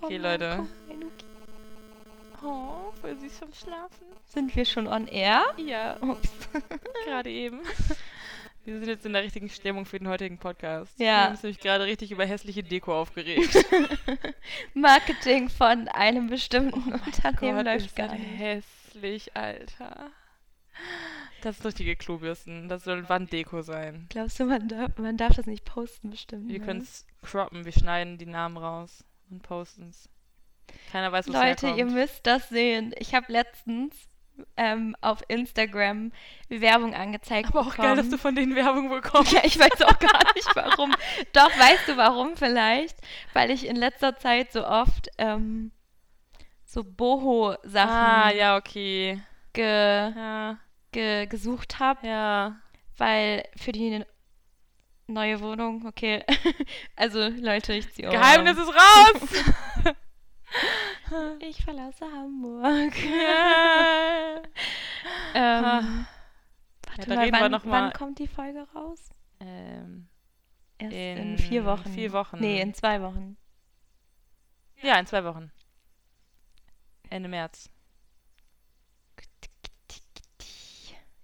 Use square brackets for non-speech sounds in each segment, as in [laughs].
Okay, Mann, Leute. Oh, voll süß vom Schlafen. Sind wir schon on air? Ja, Ups. [laughs] gerade eben. [laughs] Wir sind jetzt in der richtigen Stimmung für den heutigen Podcast. Ja. Wir haben uns nämlich gerade richtig über hässliche Deko aufgeregt. [laughs] Marketing von einem bestimmten Unternehmen Gott, läuft ist gar nicht. hässlich, Alter. Das sind richtige Klobürsten. Das soll Wanddeko sein. Glaubst du, man darf, man darf das nicht posten bestimmt? Wir ne? können es croppen. Wir schneiden die Namen raus und posten es. Keiner weiß, wo es Leute, herkommt. ihr müsst das sehen. Ich habe letztens ähm, auf Instagram Werbung angezeigt Aber auch geil, dass du bekommen. von denen Werbung bekommst. Ja, ich weiß auch gar nicht warum. [laughs] Doch, weißt du warum vielleicht? Weil ich in letzter Zeit so oft ähm, so Boho-Sachen Ah, ja, okay. ge, Ja, ge, gesucht habe, ja. weil für die neue Wohnung, okay. [laughs] also Leute, ich ziehe um. Geheimnis ist raus! [laughs] Ich verlasse Hamburg. ja. [laughs] ähm, Ja, warte da mal, wann, mal- wann kommt die Folge raus? Ähm, Erst in, In vier Wochen. vier Wochen. Nee, in zwei Wochen. ja, in zwei Wochen. Ende März.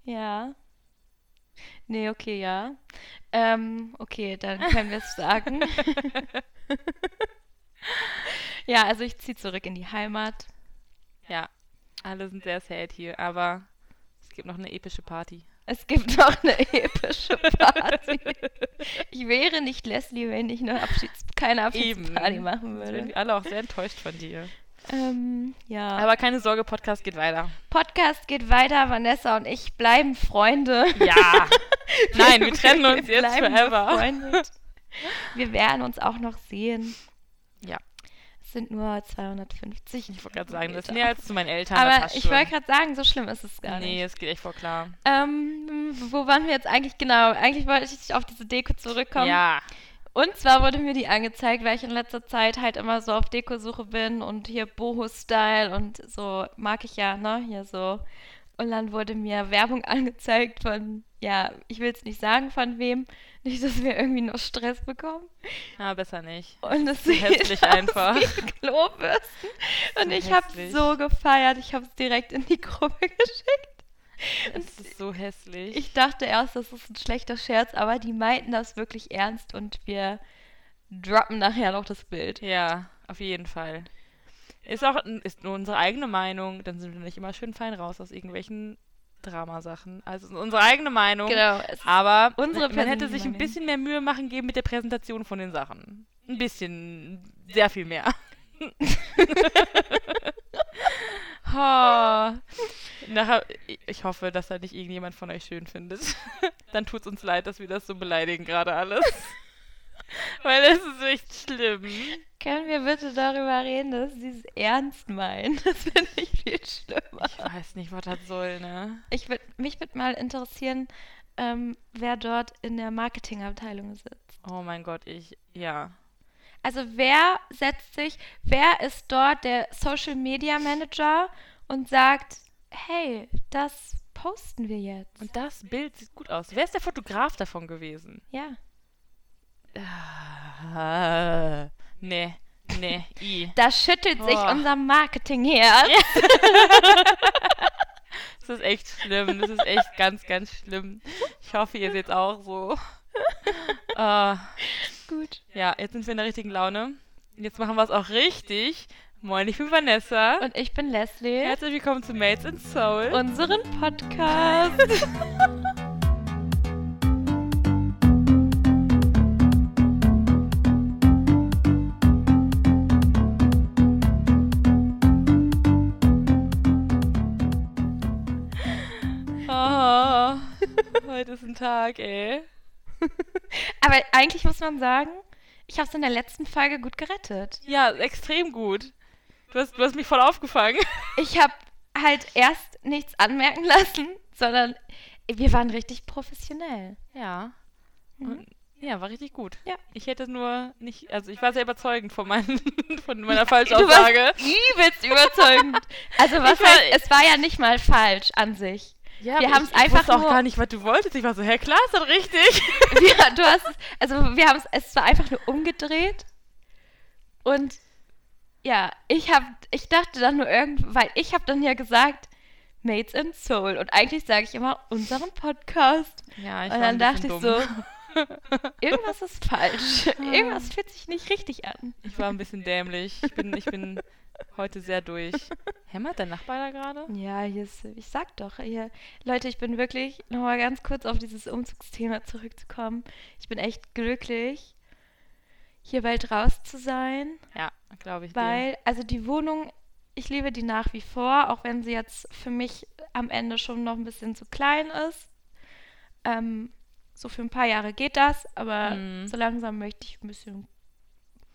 Ja. Nee, okay, ja. Ähm, okay, dann können wir es sagen. [laughs] ja, also ich ziehe zurück in die Heimat. Ja, alle sind sehr sad hier, aber es gibt noch eine epische Party. Es gibt [laughs] noch eine epische Party. ich wäre nicht Leslie, wenn ich eine Abschieds keine Abschiedsparty Eben. machen würde. wir alle auch sehr enttäuscht von dir. Ähm, ja. Aber keine Sorge, Podcast geht weiter. Podcast geht weiter. Vanessa und ich bleiben Freunde. Ja. [laughs] Nein, wir trennen uns jetzt bleiben forever. befreundet. Wir werden uns auch noch sehen. Ja. Es sind nur 250. Ich wollte gerade sagen, das ist mehr als zu meinen Eltern. Aber ich wollte gerade sagen, so schlimm ist es gar Nee, nicht. es geht echt voll klar. Ähm, wo waren wir jetzt eigentlich genau? Eigentlich wollte ich auf diese Deko zurückkommen. Ja. Und zwar wurde mir die angezeigt, weil ich in letzter Zeit halt immer so auf Dekosuche bin und hier Boho-Style und so mag ich ja, ne? Hier so. Und dann wurde mir Werbung [laughs] angezeigt von, ja, ich will es nicht sagen von wem, [laughs] nicht, dass wir irgendwie noch Stress bekommen. Na, besser nicht. Und es so sieht hässlich aus einfach. wie Klobürsten. [laughs] Und ich habe so gefeiert. Ich habe es direkt in die Gruppe geschickt. [laughs] Es ist so hässlich. Ich dachte erst, das ist ein schlechter Scherz, aber die meinten das wirklich ernst und wir droppen nachher noch das Bild. ja, auf jeden Fall. Ist auch ist nur unsere eigene Meinung, dann sind wir nicht immer schön fein raus aus irgendwelchen Dramasachen. Also ist unsere eigene Meinung. Genau. Aber Unsere man hätte sich ein bisschen mehr Mühe machen geben mit der Präsentation von den Sachen. Ein bisschen, sehr viel mehr. [laughs] [laughs] Nachher, ich hoffe, dass da nicht irgendjemand von euch schön findet. [laughs] Dann tut's uns leid, dass wir das so beleidigen gerade alles. [laughs] Weil es ist echt schlimm. Können wir bitte darüber reden, dass sie es ernst meinen? [laughs] Das finde ich viel schlimmer. Ich weiß nicht, was das soll, ne? Ich würd, mich würde mal interessieren, ähm, wer dort in der Marketingabteilung sitzt. Oh mein Gott, ich, ja. Also wer setzt sich, wer ist dort der Social Media Manager und sagt, hey, das posten wir jetzt. Und das Bild sieht gut aus. Wer ist der Fotograf davon gewesen? Ja. Ah, nee, nee, i. Da schüttelt sich Oh. unser Marketingherz. Das ist echt schlimm. Das ist echt ganz, ganz schlimm. Ich hoffe, ihr seht auch so. Ah, Gut. ja, jetzt sind wir in der richtigen Laune. Jetzt machen wir es auch richtig. Moin, ich bin Vanessa. Und ich bin Leslie. Herzlich willkommen zu Mates in Soul. unseren Podcast. [laughs] oh, heute ist ein Tag, ey. Aber eigentlich muss man sagen, ich habe es in der letzten Folge gut gerettet. Ja, extrem gut. Du hast, du hast mich voll aufgefangen. [laughs] Ich habe halt erst nichts anmerken lassen, sondern wir waren richtig professionell. Ja. Mhm. Und, ja, war richtig gut. Ja. Ich hätte nur nicht, also ich war sehr überzeugend von, meinen, [laughs] von meiner Du Falschaussage. warst übelst überzeugend. Also was war- heißt, es war ja nicht mal falsch an sich. Ja, Wir ich, ich einfach wusste auch nur- gar nicht, was du wolltest. Ich war so, hä, klar, ist das richtig. [laughs] Wir, du hast es, also wir haben es, es war einfach nur umgedreht und ja, ich hab, ich dachte dann nur irgendwie, weil ich habe dann ja gesagt, Mates in Soul. Und eigentlich sage ich immer unseren Podcast. Ja, ich Und dann dachte bisschen ich dumm. so, [laughs] irgendwas ist falsch. irgendwas fühlt sich nicht richtig an. Ich war ein bisschen dämlich. Ich bin, ich bin heute sehr durch. Hämmert der Nachbar da gerade? Ja, hier ist, ich sag doch, hier, Leute, ich bin wirklich, nochmal ganz kurz auf dieses Umzugsthema zurückzukommen. Ich bin echt glücklich, hier bald raus zu sein. Ja, glaube ich. dir. Weil, also die Wohnung, ich liebe die nach wie vor, auch wenn sie jetzt für mich am Ende schon noch ein bisschen zu klein ist. Ähm, so für ein paar Jahre geht das, aber Mhm. so langsam möchte ich ein bisschen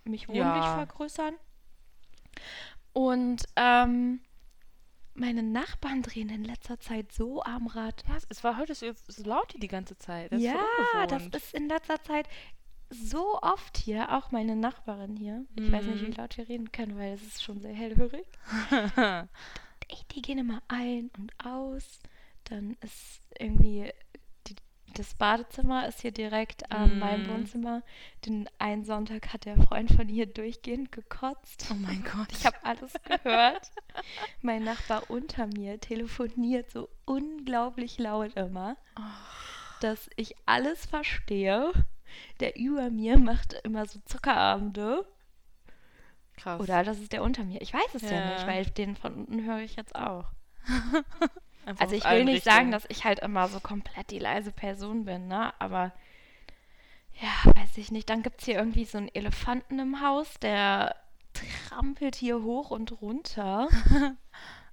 mich wohnlich Ja. vergrößern. Und ähm, meine Nachbarn drehen in letzter Zeit so am Rad. Ja, es- war heute so, so laut hier die ganze Zeit. Das ja, ist das ist in letzter Zeit so oft hier, auch meine Nachbarin hier. Ich weiß nicht, Mhm. wie laut wir reden können, weil es ist schon sehr hellhörig. [laughs] Die gehen immer ein und aus. Dann ist irgendwie das Badezimmer ist hier direkt an meinem Mhm. Wohnzimmer. Den einen Sonntag hat der Freund von ihr durchgehend gekotzt. oh mein Gott. Ich habe alles gehört. mein Nachbar unter mir telefoniert so unglaublich laut immer, dass ich alles verstehe. Der über mir macht immer so Zuckerabende. krass. Oder das ist der unter mir. Ich weiß es ja, Ja. nicht, weil den von unten höre ich jetzt auch. [laughs] Einfach Also ich will nicht sagen, Richtungen. dass ich halt immer so komplett die leise Person bin, ne? Aber ja, weiß ich nicht. Dann gibt es hier irgendwie so einen Elefanten im Haus, der trampelt hier hoch und runter. [laughs]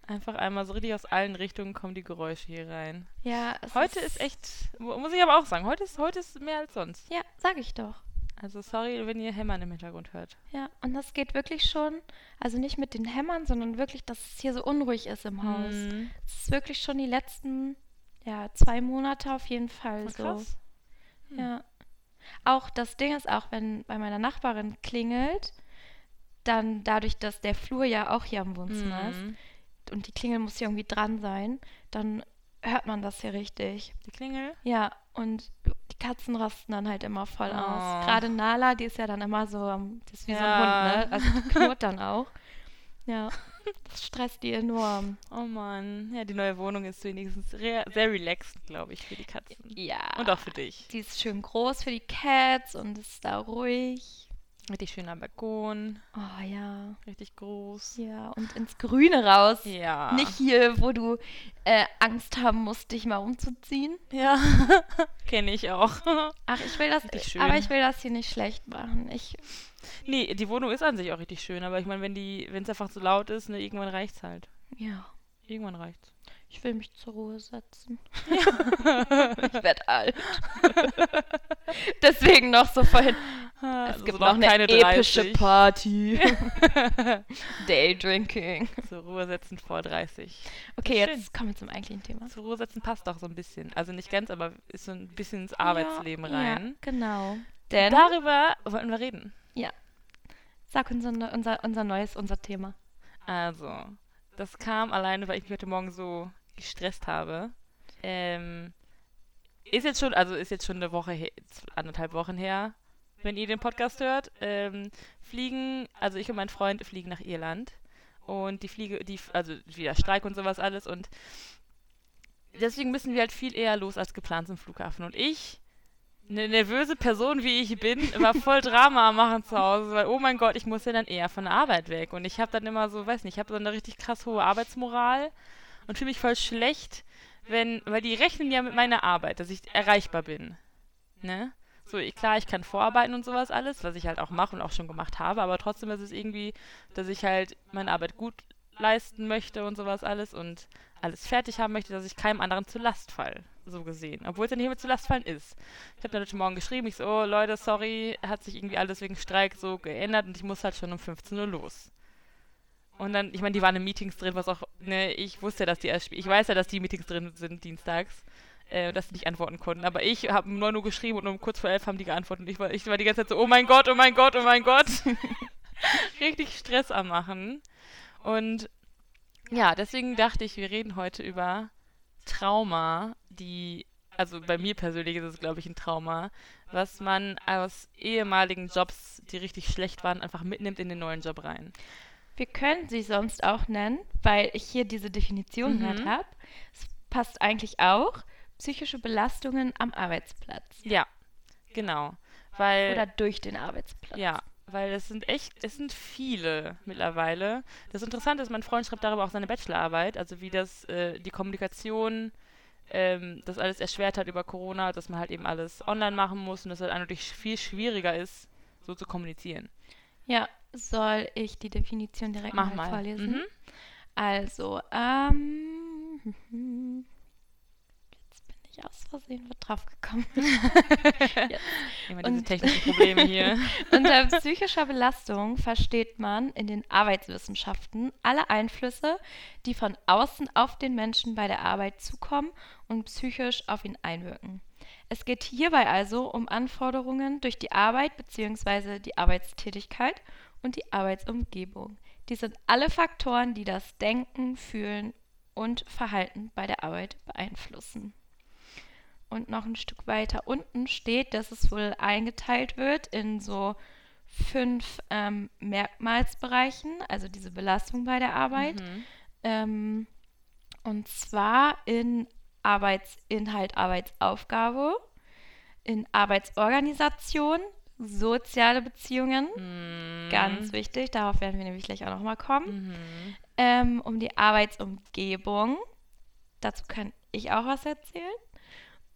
Einfach einmal so richtig aus allen Richtungen kommen die Geräusche hier rein. Ja, es Heute ist echt, mu- muss ich aber auch sagen, heute ist, heute ist mehr als sonst. Ja, sag ich doch. Also sorry, wenn ihr Hämmern im Hintergrund hört. Ja, und das geht wirklich schon, also nicht mit den Hämmern, sondern wirklich, dass es hier so unruhig ist im Haus. Mhm. Es ist wirklich schon die letzten, ja, zwei Monate auf jeden Fall so. krass. Hm. Ja. Auch das Ding ist auch, wenn bei meiner Nachbarin klingelt, dann dadurch, dass der Flur ja auch hier am Wohnzimmer ist Mhm. und die Klingel muss hier irgendwie dran sein, dann hört man das hier richtig. Die Klingel? Ja, und die Katzen rasten dann halt immer voll Oh. aus. Gerade Nala, die ist ja dann immer so, das ist wie so Ja. ein Hund, ne? Also die knurrt dann [laughs] auch. Ja, das stresst die enorm. Oh Mann. Ja, die neue Wohnung ist wenigstens re sehr relaxed, glaube ich, für die Katzen. Ja. Und auch für dich. Die ist schön groß für die Cats und ist da ruhig. Richtig schöner Balkon. Oh ja. Richtig groß. Ja, und ins Grüne raus. Ja. Nicht hier, wo du äh, Angst haben musst, dich mal umzuziehen. Ja. [laughs] Kenne ich auch. [laughs] Ach, ich will das, Richtig schön. aber ich will das hier nicht schlecht machen. Ich, nee, die Wohnung ist an sich auch richtig schön, aber ich meine, wenn die, wenn es einfach so laut ist, ne, irgendwann reicht's halt. ja, Irgendwann reicht's. Ich will mich zur Ruhe setzen. [laughs] ich werde alt. [laughs] Deswegen noch so vorhin. Es Also gibt so noch eine keine epische 30. Party. [laughs] Daydrinking. Zur Ruhe setzen vor 30. Okay, Schön. jetzt kommen wir zum eigentlichen Thema. Zur Ruhe setzen passt auch so ein bisschen. Also nicht ganz, aber ist so ein bisschen ins Arbeitsleben ja, rein. Ja, genau. Denn, Darüber wollten wir reden. sag uns unser, unser, unser neues, unser Thema. Also, das kam alleine, weil ich mich heute Morgen so gestresst habe. Ähm, ist jetzt schon, also ist jetzt schon eine Woche her, anderthalb Wochen her, wenn ihr den Podcast hört. Ähm, fliegen, also ich und mein Freund fliegen nach Irland. Und die Fliege, die, also wieder Streik und sowas alles. Und deswegen müssen wir halt viel eher los als geplant zum Flughafen. Und ich, eine nervöse Person wie ich bin, war voll Drama am machen zu Hause, weil, oh mein Gott, ich muss ja dann eher von der Arbeit weg. Und ich habe dann immer so, weiß nicht, ich habe so eine richtig krass hohe Arbeitsmoral und fühle mich voll schlecht, wenn, weil die rechnen ja mit meiner Arbeit, dass ich erreichbar bin. Ne? So, ich, klar, ich kann vorarbeiten und sowas alles, was ich halt auch mache und auch schon gemacht habe, aber trotzdem ist es irgendwie, dass ich halt meine Arbeit gut leisten möchte und sowas alles und alles fertig haben möchte, dass ich keinem anderen zur Last fall, so gesehen. Obwohl es ja nicht mehr zur Last fallen ist. Ich habe dann heute Morgen geschrieben, ich so, oh Leute, sorry, hat sich irgendwie alles wegen Streik so geändert und ich muss halt schon um 15 Uhr los. Und dann, ich meine, die waren in Meetings drin, was auch, ne, ich wusste ja, dass die erst, ich weiß ja, dass die Meetings drin sind dienstags, äh, dass sie nicht antworten konnten. Aber ich habe um 9 Uhr geschrieben und um kurz vor 11 haben die geantwortet. Und ich war, ich war die ganze Zeit so, oh mein Gott, oh mein Gott, oh mein Gott. [laughs] Richtig Stress am machen. Und ja, deswegen dachte ich, wir reden heute über Trauma, die, also bei mir persönlich ist es, glaube ich, ein Trauma, was man aus ehemaligen Jobs, die richtig schlecht waren, einfach mitnimmt in den neuen Job rein. Wir können sie sonst auch nennen, weil ich hier diese Definition Mhm. gehört habe. Es passt eigentlich auch. Psychische Belastungen am Arbeitsplatz. Ja, genau. Weil, Oder durch den Arbeitsplatz. ja, weil es sind echt, es sind viele mittlerweile. Das Interessante ist, mein Freund schreibt darüber auch seine Bachelorarbeit, also wie das äh, die Kommunikation ähm, das alles erschwert hat über Corona, dass man halt eben alles online machen muss und dass es halt natürlich viel schwieriger ist, so zu kommunizieren. Ja, soll ich die Definition direkt Mach mal mal. vorlesen? Mhm. Also, ähm, bin [laughs] ich aus Versehen mit drauf gekommen. [laughs] Immer diese Und- technischen Probleme hier. [laughs] Unter psychischer Belastung versteht man in den Arbeitswissenschaften alle Einflüsse, die von außen auf den Menschen bei der Arbeit zukommen und psychisch auf ihn einwirken. Es geht hierbei also um Anforderungen durch die Arbeit bzw. die Arbeitstätigkeit und die Arbeitsumgebung. Dies sind alle Faktoren, die das Denken, Fühlen und Verhalten bei der Arbeit beeinflussen. Und noch ein Stück weiter unten steht, dass es wohl eingeteilt wird in so fünf ähm, Merkmalsbereichen, also diese Belastung bei der Arbeit. Mhm. Ähm, und zwar in Arbeitsinhalt, Arbeitsaufgabe, in Arbeitsorganisation, soziale Beziehungen, Mhm. ganz wichtig, darauf werden wir nämlich gleich auch nochmal kommen, Mhm. ähm, um die Arbeitsumgebung, dazu kann ich auch was erzählen,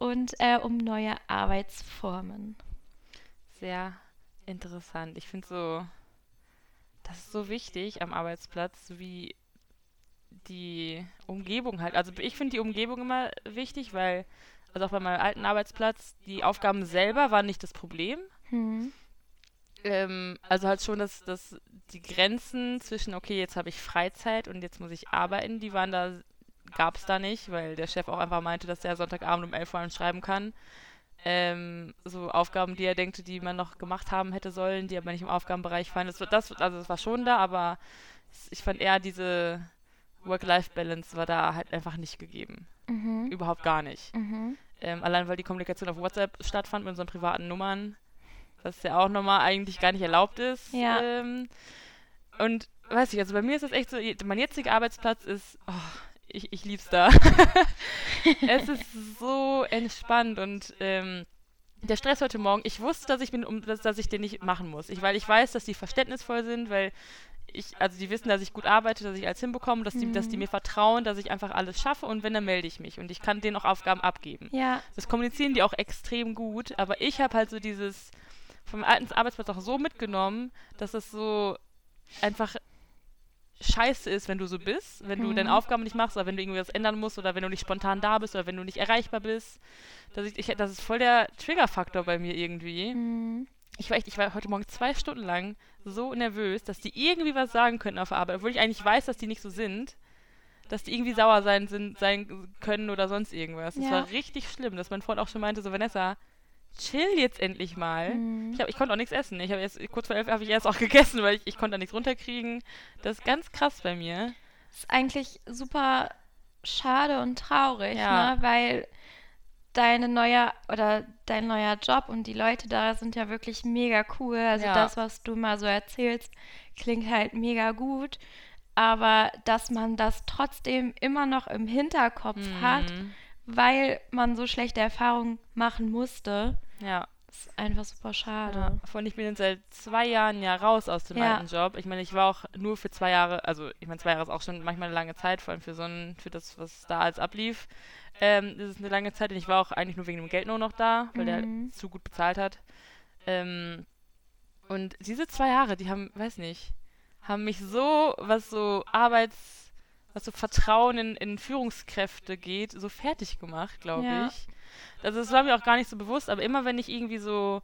und äh, um neue Arbeitsformen. Sehr interessant. Ich finde so, das ist so wichtig am Arbeitsplatz, wie die Umgebung halt. Also ich finde die Umgebung immer wichtig, weil, also auch bei meinem alten Arbeitsplatz, die Aufgaben selber waren nicht das Problem. Hm. Ähm, also halt schon, dass, dass die Grenzen zwischen, okay, jetzt habe ich Freizeit und jetzt muss ich arbeiten, die waren da, gab es da nicht, weil der Chef auch einfach meinte, dass der Sonntagabend um 11 Uhr schreiben kann. Ähm, so Aufgaben, die er denkt, die man noch gemacht haben hätte sollen, die aber nicht im Aufgabenbereich fallen. Das, war- das, also das war schon da, aber ich fand eher diese Work-Life-Balance war da halt einfach nicht gegeben. Mhm. Überhaupt gar nicht. Mhm. Ähm, allein weil die Kommunikation auf WhatsApp stattfand mit unseren privaten Nummern, was ja auch nochmal eigentlich gar nicht erlaubt ist. Ja. Ähm, und weiß ich, also bei mir ist es echt so, mein jetziger Arbeitsplatz ist, oh, ich, ich lieb's da. [laughs] es ist so entspannt und ähm, der Stress heute Morgen, ich wusste, dass ich, bin, um, dass, dass ich den nicht machen muss. Ich, weil ich weiß, dass die verständnisvoll sind, weil ich, also die wissen, dass ich gut arbeite, dass ich alles hinbekomme, dass die, dass die Mhm. mir vertrauen, dass ich einfach alles schaffe und wenn, dann melde ich mich und ich kann denen auch Aufgaben abgeben. Ja, Das kommunizieren die auch extrem gut, aber ich habe halt so dieses vom alten Arbeitsplatz auch so mitgenommen, dass es so einfach scheiße ist, wenn du so bist, wenn du Mhm. deine Aufgaben nicht machst oder wenn du irgendwie was ändern musst oder wenn du nicht spontan da bist oder wenn du nicht erreichbar bist. Dass ich, ich, das ist voll der Triggerfaktor bei mir irgendwie. mhm. Ich war echt, ich war heute Morgen zwei Stunden lang so nervös, dass die irgendwie was sagen könnten auf der Arbeit, obwohl ich eigentlich weiß, dass die nicht so sind. Dass die irgendwie sauer sein, sind, sein können oder sonst irgendwas. Das Ja. war richtig schlimm, dass mein Freund auch schon meinte, so Vanessa, chill jetzt endlich mal. Mhm. Ich, hab, ich konnte auch nichts essen. Ich habe jetzt kurz vor elf habe ich erst auch [laughs] gegessen, weil ich, ich konnte da nichts runterkriegen. Das ist ganz krass bei mir. ist eigentlich super schade und traurig, Ja. ne? weil deine neue oder dein neuer Job und die Leute da sind ja wirklich mega cool. Also Ja. das, was du mal so erzählst, klingt halt mega gut. Aber dass man das trotzdem immer noch im Hinterkopf hat, Mhm. Weil man so schlechte Erfahrungen machen musste, Ja. ist einfach super schade. Ja, von ich bin jetzt seit zwei Jahren ja raus aus dem Ja. alten Job. Ich meine, ich war auch nur für zwei Jahre, also ich meine, zwei Jahre ist auch schon manchmal eine lange Zeit, vor allem für so ein, für das, was da als ablief. Ähm, das ist eine lange Zeit und ich war auch eigentlich nur wegen dem Geld nur noch da, weil der Mhm. halt zu gut bezahlt hat. Ähm, und diese zwei Jahre, die haben, weiß nicht, haben mich so, was so Arbeits, was so Vertrauen in, in Führungskräfte geht, so fertig gemacht, glaube Ja. ich. Also es war mir auch gar nicht so bewusst, aber immer wenn ich irgendwie so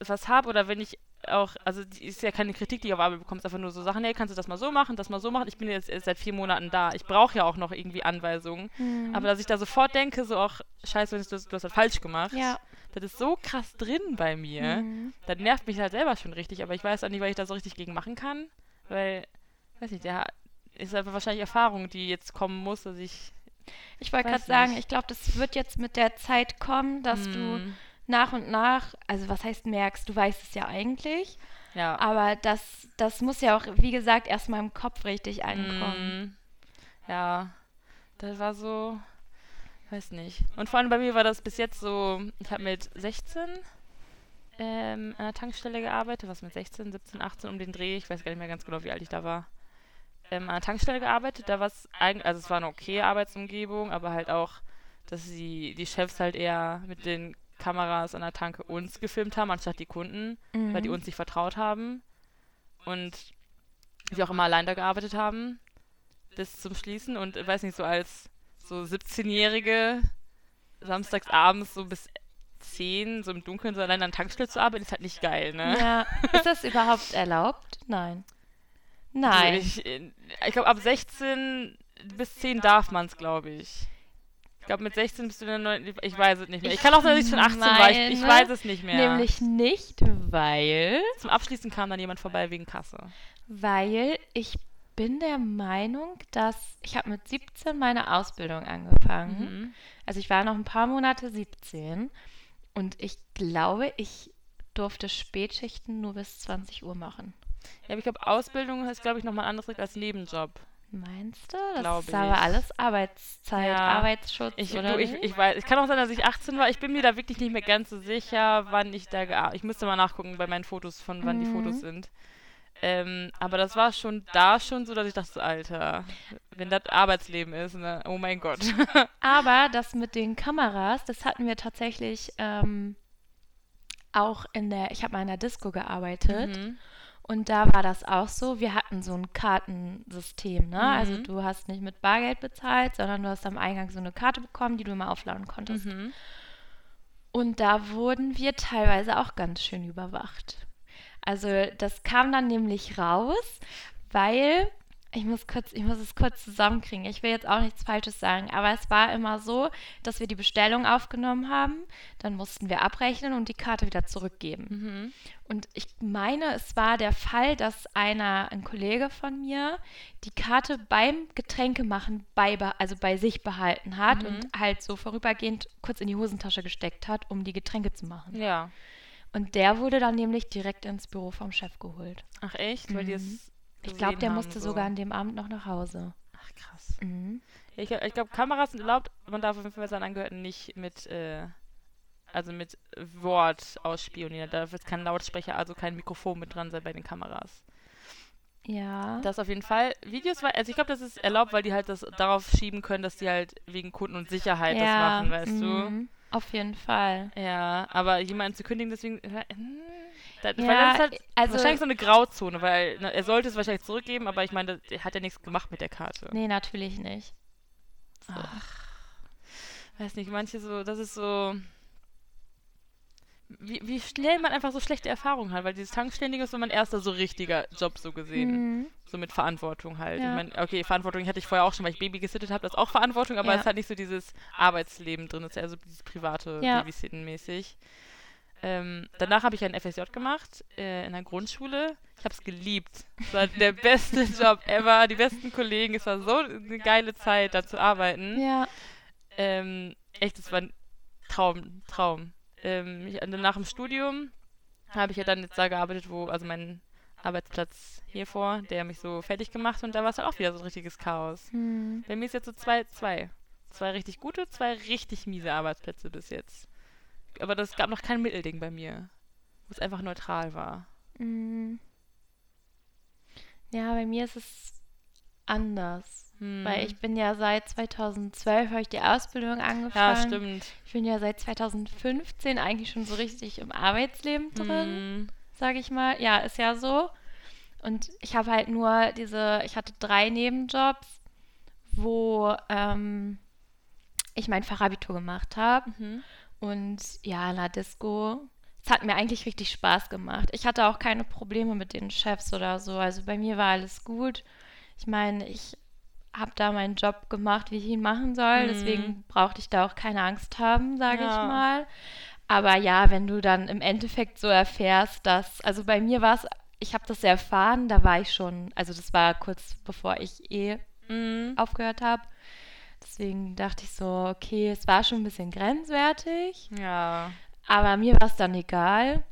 was habe oder wenn ich auch, also die ist ja keine Kritik, die ich auf Arbeit ist einfach nur so Sachen, hey, kannst du das mal so machen, das mal so machen. Ich bin jetzt erst seit vier Monaten da. Ich brauche ja auch noch irgendwie Anweisungen. Mhm. Aber dass ich da sofort denke, so auch, scheiße, du hast, du hast das falsch gemacht. ja. Das ist so krass drin bei mir. Mhm. Das nervt mich halt selber schon richtig, aber ich weiß auch nicht, was ich da so richtig gegen machen kann. Weil, weiß nicht, der ist einfach wahrscheinlich Erfahrung, die jetzt kommen muss, dass ich. Ich wollte gerade sagen, ich glaube, das wird jetzt mit der Zeit kommen, dass du Mm, nach und nach, also was heißt merkst, du weißt es ja eigentlich, Ja. Aber das, das muss ja auch, wie gesagt, erstmal im Kopf richtig ankommen. Mm, Ja, das war so, weiß nicht. Und vor allem bei mir war das bis jetzt so, ich habe mit 16 ähm, an der Tankstelle gearbeitet, was mit 16, 17, 18 um den Dreh, ich weiß gar nicht mehr ganz genau, wie alt ich da war. Ähm, an der Tankstelle gearbeitet, da war es eigentlich, also es war eine okay Arbeitsumgebung, aber halt auch, dass die, die Chefs halt eher mit den Kameras an der Tanke uns gefilmt haben, anstatt die Kunden, weil die Mhm. uns nicht vertraut haben. Und wir auch immer allein da gearbeitet haben bis zum Schließen und äh, weiß nicht, so als so 17-Jährige samstags abends so bis 10, so im Dunkeln so allein an der Tankstelle zu arbeiten, ist halt nicht geil, ne? Ja. [laughs] Ist das überhaupt erlaubt? Nein. Also Nein. ich äh, ich glaube, ab 16 bis 10 darf man es, glaube ich. Ich glaube, mit 16 bist du in der neuen, ich weiß es nicht mehr. Ich Ich kann auch sein, dass ich schon 18 war, ich, ich weiß es nicht mehr. Nämlich nicht, weil, Zum Abschließen kam dann jemand vorbei wegen Kasse. weil ich bin der Meinung, dass ich habe mit 17 meine Ausbildung angefangen. Mhm. Also ich war noch ein paar Monate 17 und ich glaube, ich durfte Spätschichten nur bis 20 Uhr machen. Ja, aber ich glaube, Ausbildung ist, glaube ich, nochmal ein anderes als Nebenjob. Meinst du? Das Glaub ist aber ich. alles Arbeitszeit, Ja. Arbeitsschutz, Ich, oder du, ich, ich weiß, es kann auch sein, dass ich 18 war. Ich bin mir da wirklich nicht mehr ganz so sicher, wann ich da gearbeitet Ich müsste mal nachgucken bei meinen Fotos, von wann die Mhm. Fotos sind. Ähm, aber das war schon da schon so, dass ich dachte, Alter, wenn das Arbeitsleben ist, ne? oh mein Gott. [laughs] Aber das mit den Kameras, das hatten wir tatsächlich ähm, auch in der, ich habe mal in der Disco gearbeitet Mhm. Und da war das auch so. Wir hatten so ein Kartensystem, ne? Also Mhm. du hast nicht mit Bargeld bezahlt, sondern du hast am Eingang so eine Karte bekommen, die du immer aufladen konntest. Mhm. Und da wurden wir teilweise auch ganz schön überwacht. Also das kam dann nämlich raus, weil ich muss kurz, ich muss es kurz zusammenkriegen. Ich will jetzt auch nichts Falsches sagen, aber es war immer so, dass wir die Bestellung aufgenommen haben, dann mussten wir abrechnen und die Karte wieder zurückgeben. Mhm. Und ich meine, es war der Fall, dass einer, ein Kollege von mir, die Karte beim Getränkemachen bei, also bei sich behalten hat Mhm. und halt so vorübergehend kurz in die Hosentasche gesteckt hat, um die Getränke zu machen. Ja. Und der wurde dann nämlich direkt ins Büro vom Chef geholt. Ach echt? Weil die Mhm. es Ich glaube, der haben, musste so. sogar an dem Abend noch nach Hause. Ach krass. Mhm. Ich, ich glaube, Kameras sind erlaubt, man darf auf jeden Fall seinen Angehörigen nicht mit, äh, also mit Wort ausspionieren. Da darf jetzt kein Lautsprecher, also kein Mikrofon mit dran sein bei den Kameras. Ja. Das auf jeden Fall. Videos, also ich glaube, das ist erlaubt, weil die halt das darauf schieben können, dass die halt wegen Kunden und Sicherheit das machen, weißt du? mhm. Auf jeden Fall. Ja, aber jemanden zu kündigen, deswegen. hm, Da, weil Ja, das ist halt also- wahrscheinlich so eine Grauzone, weil ne, er sollte es wahrscheinlich zurückgeben, aber ich meine, er hat ja nichts gemacht mit der Karte. Nee, natürlich nicht. So. Weiß nicht, manche so, das ist so. Wie, wie schnell man einfach so schlechte Erfahrungen hat, weil dieses Tankständige ist so mein erster so richtiger Job so gesehen. Mhm. So mit Verantwortung halt. Ja. Ich mein, okay, Verantwortung hatte ich vorher auch schon, weil ich Baby gesittet habe, das ist auch Verantwortung, aber Ja. es hat nicht so dieses Arbeitsleben drin, es ist eher so dieses private Ja. Babysitten mäßig. Ähm, danach habe ich ein FSJ gemacht äh, in der Grundschule. Ich habe es geliebt. Es war der beste [laughs] Job ever, die besten Kollegen. Es war so eine geile Zeit, da zu arbeiten. Ja. Ähm, echt, es war ein Traum, Traum. Ähm, ich, also nach dem Studium habe ich ja dann jetzt da gearbeitet, wo, also mein Arbeitsplatz hier vor, der mich so fertig gemacht und da war es halt auch wieder so ein richtiges Chaos. Mhm. Bei mir ist jetzt so zwei, zwei. Zwei richtig gute, zwei richtig miese Arbeitsplätze bis jetzt. Aber das gab noch kein Mittelding bei mir, wo es einfach neutral war. Mhm. Ja, bei mir ist es anders. Hm. Weil ich bin ja seit 2012 habe ich die Ausbildung Ja, angefangen. stimmt. Ich bin ja seit 2015 eigentlich schon so richtig im Arbeitsleben drin, Hm. sage ich mal. Ja, ist ja so. Und ich habe halt nur diese, ich hatte drei Nebenjobs, wo ähm, ich mein Fachabitur gemacht habe. Mhm. Und ja, La Disco. Es hat mir eigentlich richtig Spaß gemacht. Ich hatte auch keine Probleme mit den Chefs oder so. Also bei mir war alles gut. Ich meine, ich habe da meinen Job gemacht, wie ich ihn machen soll. Mhm. Deswegen brauchte ich da auch keine Angst haben, sage Ja. ich mal. Aber ja, wenn du dann im Endeffekt so erfährst, dass, also bei mir war es, ich habe das erfahren, da war ich schon, also das war kurz bevor ich eh Mhm. aufgehört habe. Deswegen dachte ich so, okay, es war schon ein bisschen grenzwertig. Ja. Aber mir war es dann egal.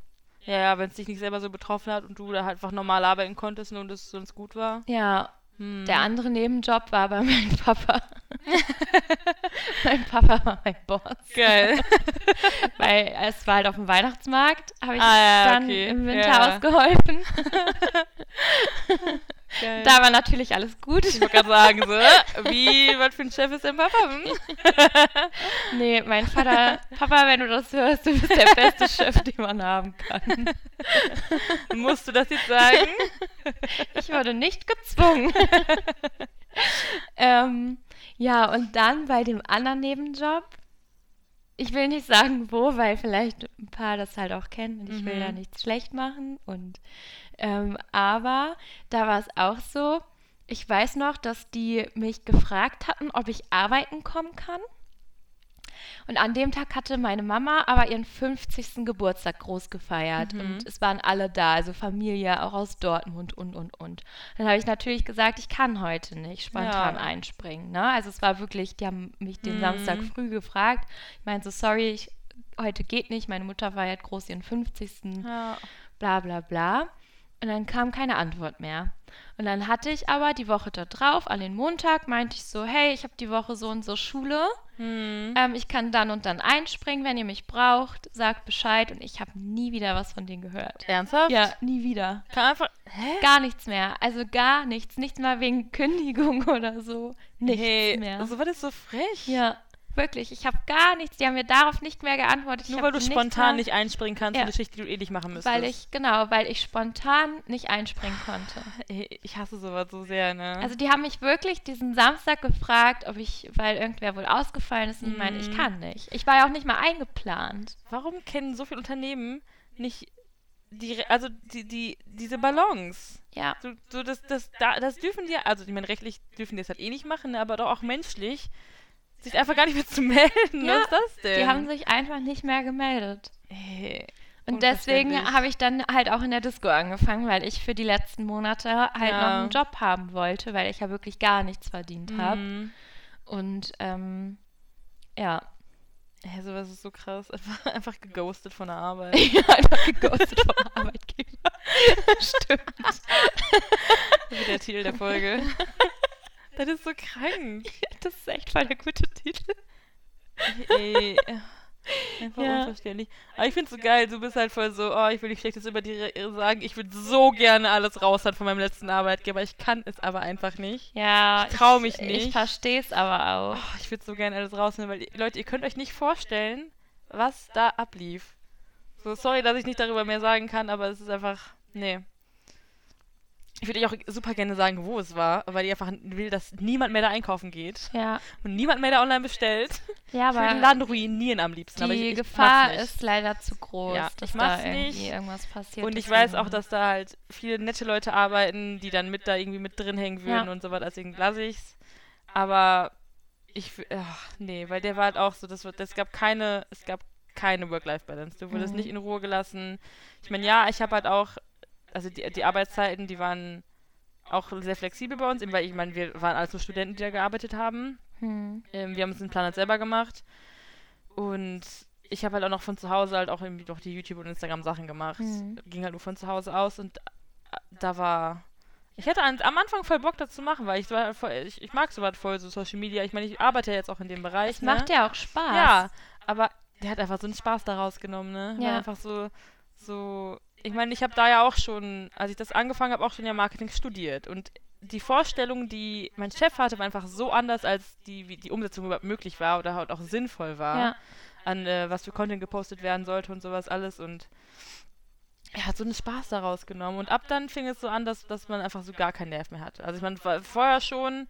Ja, ja, wenn es dich nicht selber so betroffen hat und du da halt einfach normal arbeiten konntest und es sonst gut war. Ja, Hm. der andere Nebenjob war bei [laughs] meinem Papa. [laughs] mein Papa war mein Boss. Geil. [laughs] Weil es war halt auf dem Weihnachtsmarkt, habe ich Ah, ja, dann okay. im Winter Ja. ausgeholfen. [laughs] Geil. Da war natürlich alles gut. ich wollte gerade sagen, so, wie, was für ein Chef ist dein Papa? Hm? Nee, mein Vater, Papa, wenn du das hörst, du bist der beste Chef, den man haben kann. Musst du das jetzt sagen? Ich wurde nicht gezwungen. ähm, ja, und dann bei dem anderen Nebenjob, ich will nicht sagen wo, weil vielleicht ein paar das halt auch kennen und ich will Mhm. da nichts schlecht machen. Und ähm, aber da war es auch so, ich weiß noch, dass die mich gefragt hatten, ob ich arbeiten kommen kann. Und an dem Tag hatte meine Mama aber ihren 50. Geburtstag groß gefeiert. Mhm. Und es waren alle da, also Familie, auch aus Dortmund und, und, und. Dann habe ich natürlich gesagt, ich kann heute nicht spontan Ja. einspringen. Ne? Also es war wirklich, die haben mich den Mhm. Samstag früh gefragt. Ich meinte so, sorry, ich, heute geht nicht. Meine Mutter feiert groß ihren 50 Ja. bla bla bla. Und dann kam keine Antwort mehr. Und dann hatte ich aber die Woche da drauf, an den Montag, meinte ich so, hey, ich habe die Woche so und so Schule. Hm. Ähm, ich kann dann und dann einspringen, wenn ihr mich braucht. Sagt Bescheid. Und ich habe nie wieder was von denen gehört. Ernsthaft? Ja, nie wieder. Kann einfach. Hä? Gar nichts mehr. Also gar nichts. Nichts mal wegen Kündigung [laughs] oder so. Nichts hey, mehr. So war das so frech. Ja, wirklich. Ich habe gar nichts. Die haben mir darauf nicht mehr geantwortet. Ich Nur weil du spontan mal- nicht einspringen kannst Ja. eine Schicht, die du eh nicht machen müsstest. Weil ich, genau, weil ich spontan nicht einspringen konnte. [sighs] Ich hasse sowas so sehr, ne? Also die haben mich wirklich diesen Samstag gefragt, ob ich, weil irgendwer wohl ausgefallen ist, und ich meine, ich Mhm. kann nicht. Ich war ja auch nicht mal eingeplant. Warum kennen so viele Unternehmen nicht die, also die, die, diese Balance? Ja. So, so das, das, da, das dürfen die, also ich meine, rechtlich dürfen die das halt eh nicht machen, ne, aber doch auch menschlich, sich einfach gar nicht mehr zu melden. Ja, Was ist das denn? Die haben sich einfach nicht mehr gemeldet. Ey, Und deswegen habe ich dann halt auch in der Disco angefangen, weil ich für die letzten Monate halt Ja. noch einen Job haben wollte, weil ich ja wirklich gar nichts verdient habe. Mhm. Und ähm, ja, Ey, sowas ist so krass. Einfach, [laughs] einfach geghostet von der Arbeit. [laughs] einfach geghostet vom [laughs] Arbeitgeber. Stimmt. Wie der Titel der Folge. Das ist so krank. [laughs] Das ist echt voll der gute Titel. Ey. [laughs] Einfach Ja. unverständlich. Aber ich finde es so geil, du bist halt voll so, oh, ich will nicht Schlechtes über die sagen. Ich würde so gerne alles raus haben von meinem letzten Arbeitgeber. Ich kann es aber einfach nicht. Ja, Ich trau mich Ich nicht. verstehe es aber auch. Oh, ich würde so gerne alles rausnehmen, weil, Leute, ihr könnt euch nicht vorstellen, was da ablief. So, sorry, dass ich nicht darüber mehr sagen kann, aber es ist einfach, nee. Ich würde euch auch super gerne sagen, wo es war, weil ich einfach will, dass niemand mehr da einkaufen geht Ja, und niemand mehr da online bestellt. ja Ich will den aber Laden ruinieren am liebsten, aber ich, die ich Gefahr ist leider zu groß, Ja, dass ich da mach's irgendwie nicht. irgendwas passiert. Und ich weiß auch, dass da halt viele nette Leute arbeiten, die dann mit da irgendwie mit drin hängen würden Ja. und so weiter, deswegen lasse ich's. Aber ich, ach, nee, weil der war halt auch so, das, es gab keine, es gab keine Work-Life-Balance. Du wurdest Mhm. nicht in Ruhe gelassen. Ich meine, ja, ich habe halt auch, also die, die Arbeitszeiten, die waren auch sehr flexibel bei uns, eben weil ich meine, wir waren alles so Studenten, die da gearbeitet haben. Hm. Ähm, wir haben uns den Plan halt selber gemacht. Und ich habe halt auch noch von zu Hause halt auch irgendwie noch die YouTube- und Instagram-Sachen gemacht. Mhm. Ging halt nur von zu Hause aus und äh, da war. Ich hatte an, am Anfang voll Bock, das zu machen, weil ich war voll, ich, ich mag sowas voll, so Social Media. Ich meine, ich arbeite ja jetzt auch in dem Bereich. Es macht ne? ja auch Spaß. Ja, aber der hat einfach so einen Spaß daraus genommen, ne? Ja. War einfach so, so. Ich meine, ich habe da ja auch schon, als ich das angefangen habe, auch schon ja Marketing studiert. Und die Vorstellung, die mein Chef hatte, war einfach so anders, als die, wie die Umsetzung überhaupt möglich war oder halt auch sinnvoll war. Ja. An äh, was für Content gepostet werden sollte und sowas alles. Und er hat so einen Spaß daraus genommen. Und ab dann fing es so an, dass, dass man einfach so gar keinen Nerv mehr hatte. Also ich meine, war vorher schon,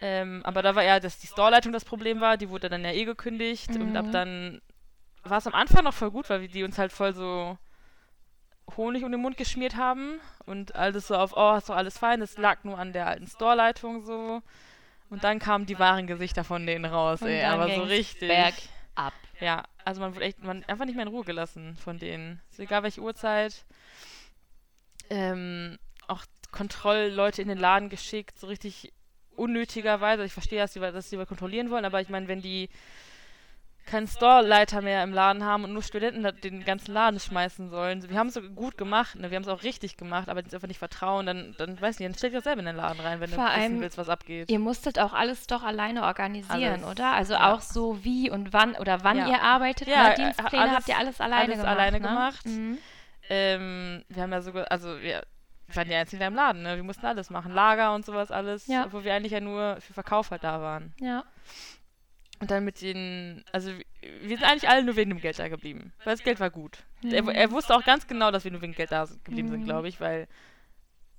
ähm, aber da war eher, dass die Storeleitung das Problem war. Die wurde dann ja eh gekündigt. Und ab Mhm. dann war es am Anfang noch voll gut, weil wir die uns halt voll so Honig um den Mund geschmiert haben. Und alles so auf, oh, ist doch alles fein. Das lag nur an der alten Storeleitung so. Und dann kamen die wahren Gesichter von denen raus, Und ey. Aber so richtig. bergab. Ja, also man wurde echt, man einfach nicht mehr in Ruhe gelassen von denen. Ist egal welche Uhrzeit. Ähm, auch Kontrollleute in den Laden geschickt, so richtig unnötigerweise. Ich verstehe, dass die, dass die kontrollieren wollen, aber ich meine, wenn die keinen Storeleiter mehr im Laden haben und nur Studenten den ganzen Laden schmeißen sollen. Wir haben es so gut gemacht, ne? wir haben es auch richtig gemacht, aber die einfach nicht vertrauen, dann, dann weiß nicht, dann stell dich doch selber in den Laden rein, wenn Vor du wissen willst, was abgeht. Ihr musstet auch alles doch alleine organisieren, Alles. oder? Also Ja. auch so wie und wann oder wann Ja. ihr arbeitet. Ja, ne? Dienstpläne alles- habt ihr alles alleine alles gemacht. alleine ne? gemacht. Mhm. Ähm, wir haben ja sogar, also wir, wir waren die Einzigen da im Laden, ne? Wir mussten alles machen, Lager und sowas alles, Ja. obwohl wir eigentlich ja nur für Verkauf halt da waren. Ja. Und dann mit den, also wir- sind eigentlich alle nur wegen dem Geld da geblieben, weil das Geld war gut. Er, Mhm. er wusste auch ganz genau, dass wir nur wegen Geld da geblieben sind, Mhm. glaube ich, weil,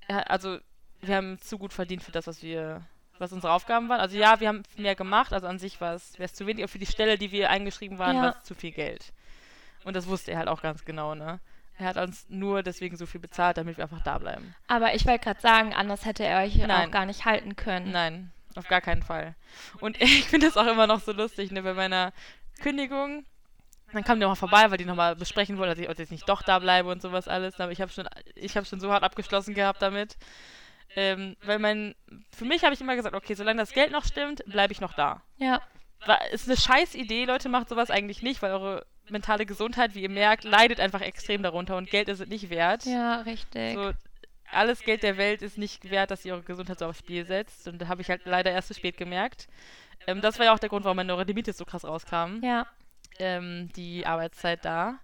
er, also wir haben zu gut verdient für das, was wir, was unsere Aufgaben waren. Also ja, wir haben mehr gemacht, also an sich war es zu wenig, aber für die Stelle, die wir eingeschrieben waren, Ja. war es zu viel Geld. Und das wusste er halt auch ganz genau, ne? Er hat uns nur deswegen so viel bezahlt, damit wir einfach da bleiben. Aber ich wollte gerade sagen, anders hätte er euch Nein. auch gar nicht halten können. Nein, auf gar keinen Fall. Und [laughs] ich finde das auch immer noch so lustig, ne, bei meiner Kündigung. Dann kam die nochmal vorbei, weil die nochmal besprechen wollen, dass ich ob ich jetzt nicht doch da bleibe und sowas alles. Aber ich habe schon, ich habe schon so hart abgeschlossen gehabt damit. Ähm, weil mein, für mich habe ich immer gesagt, okay, solange das Geld noch stimmt, bleibe ich noch da. Ja. War, ist eine scheiß Idee, Leute, macht sowas eigentlich nicht, weil eure mentale Gesundheit, wie ihr merkt, leidet einfach extrem darunter und Geld ist es nicht wert. Ja, richtig. So, alles Geld der Welt ist nicht wert, dass ihr eure Gesundheit so aufs Spiel setzt. Und da habe ich halt leider erst zu spät gemerkt. Ähm, das war ja auch der Grund, warum meine Neurodermitis so krass rauskam. Ja. Ähm, die Arbeitszeit da.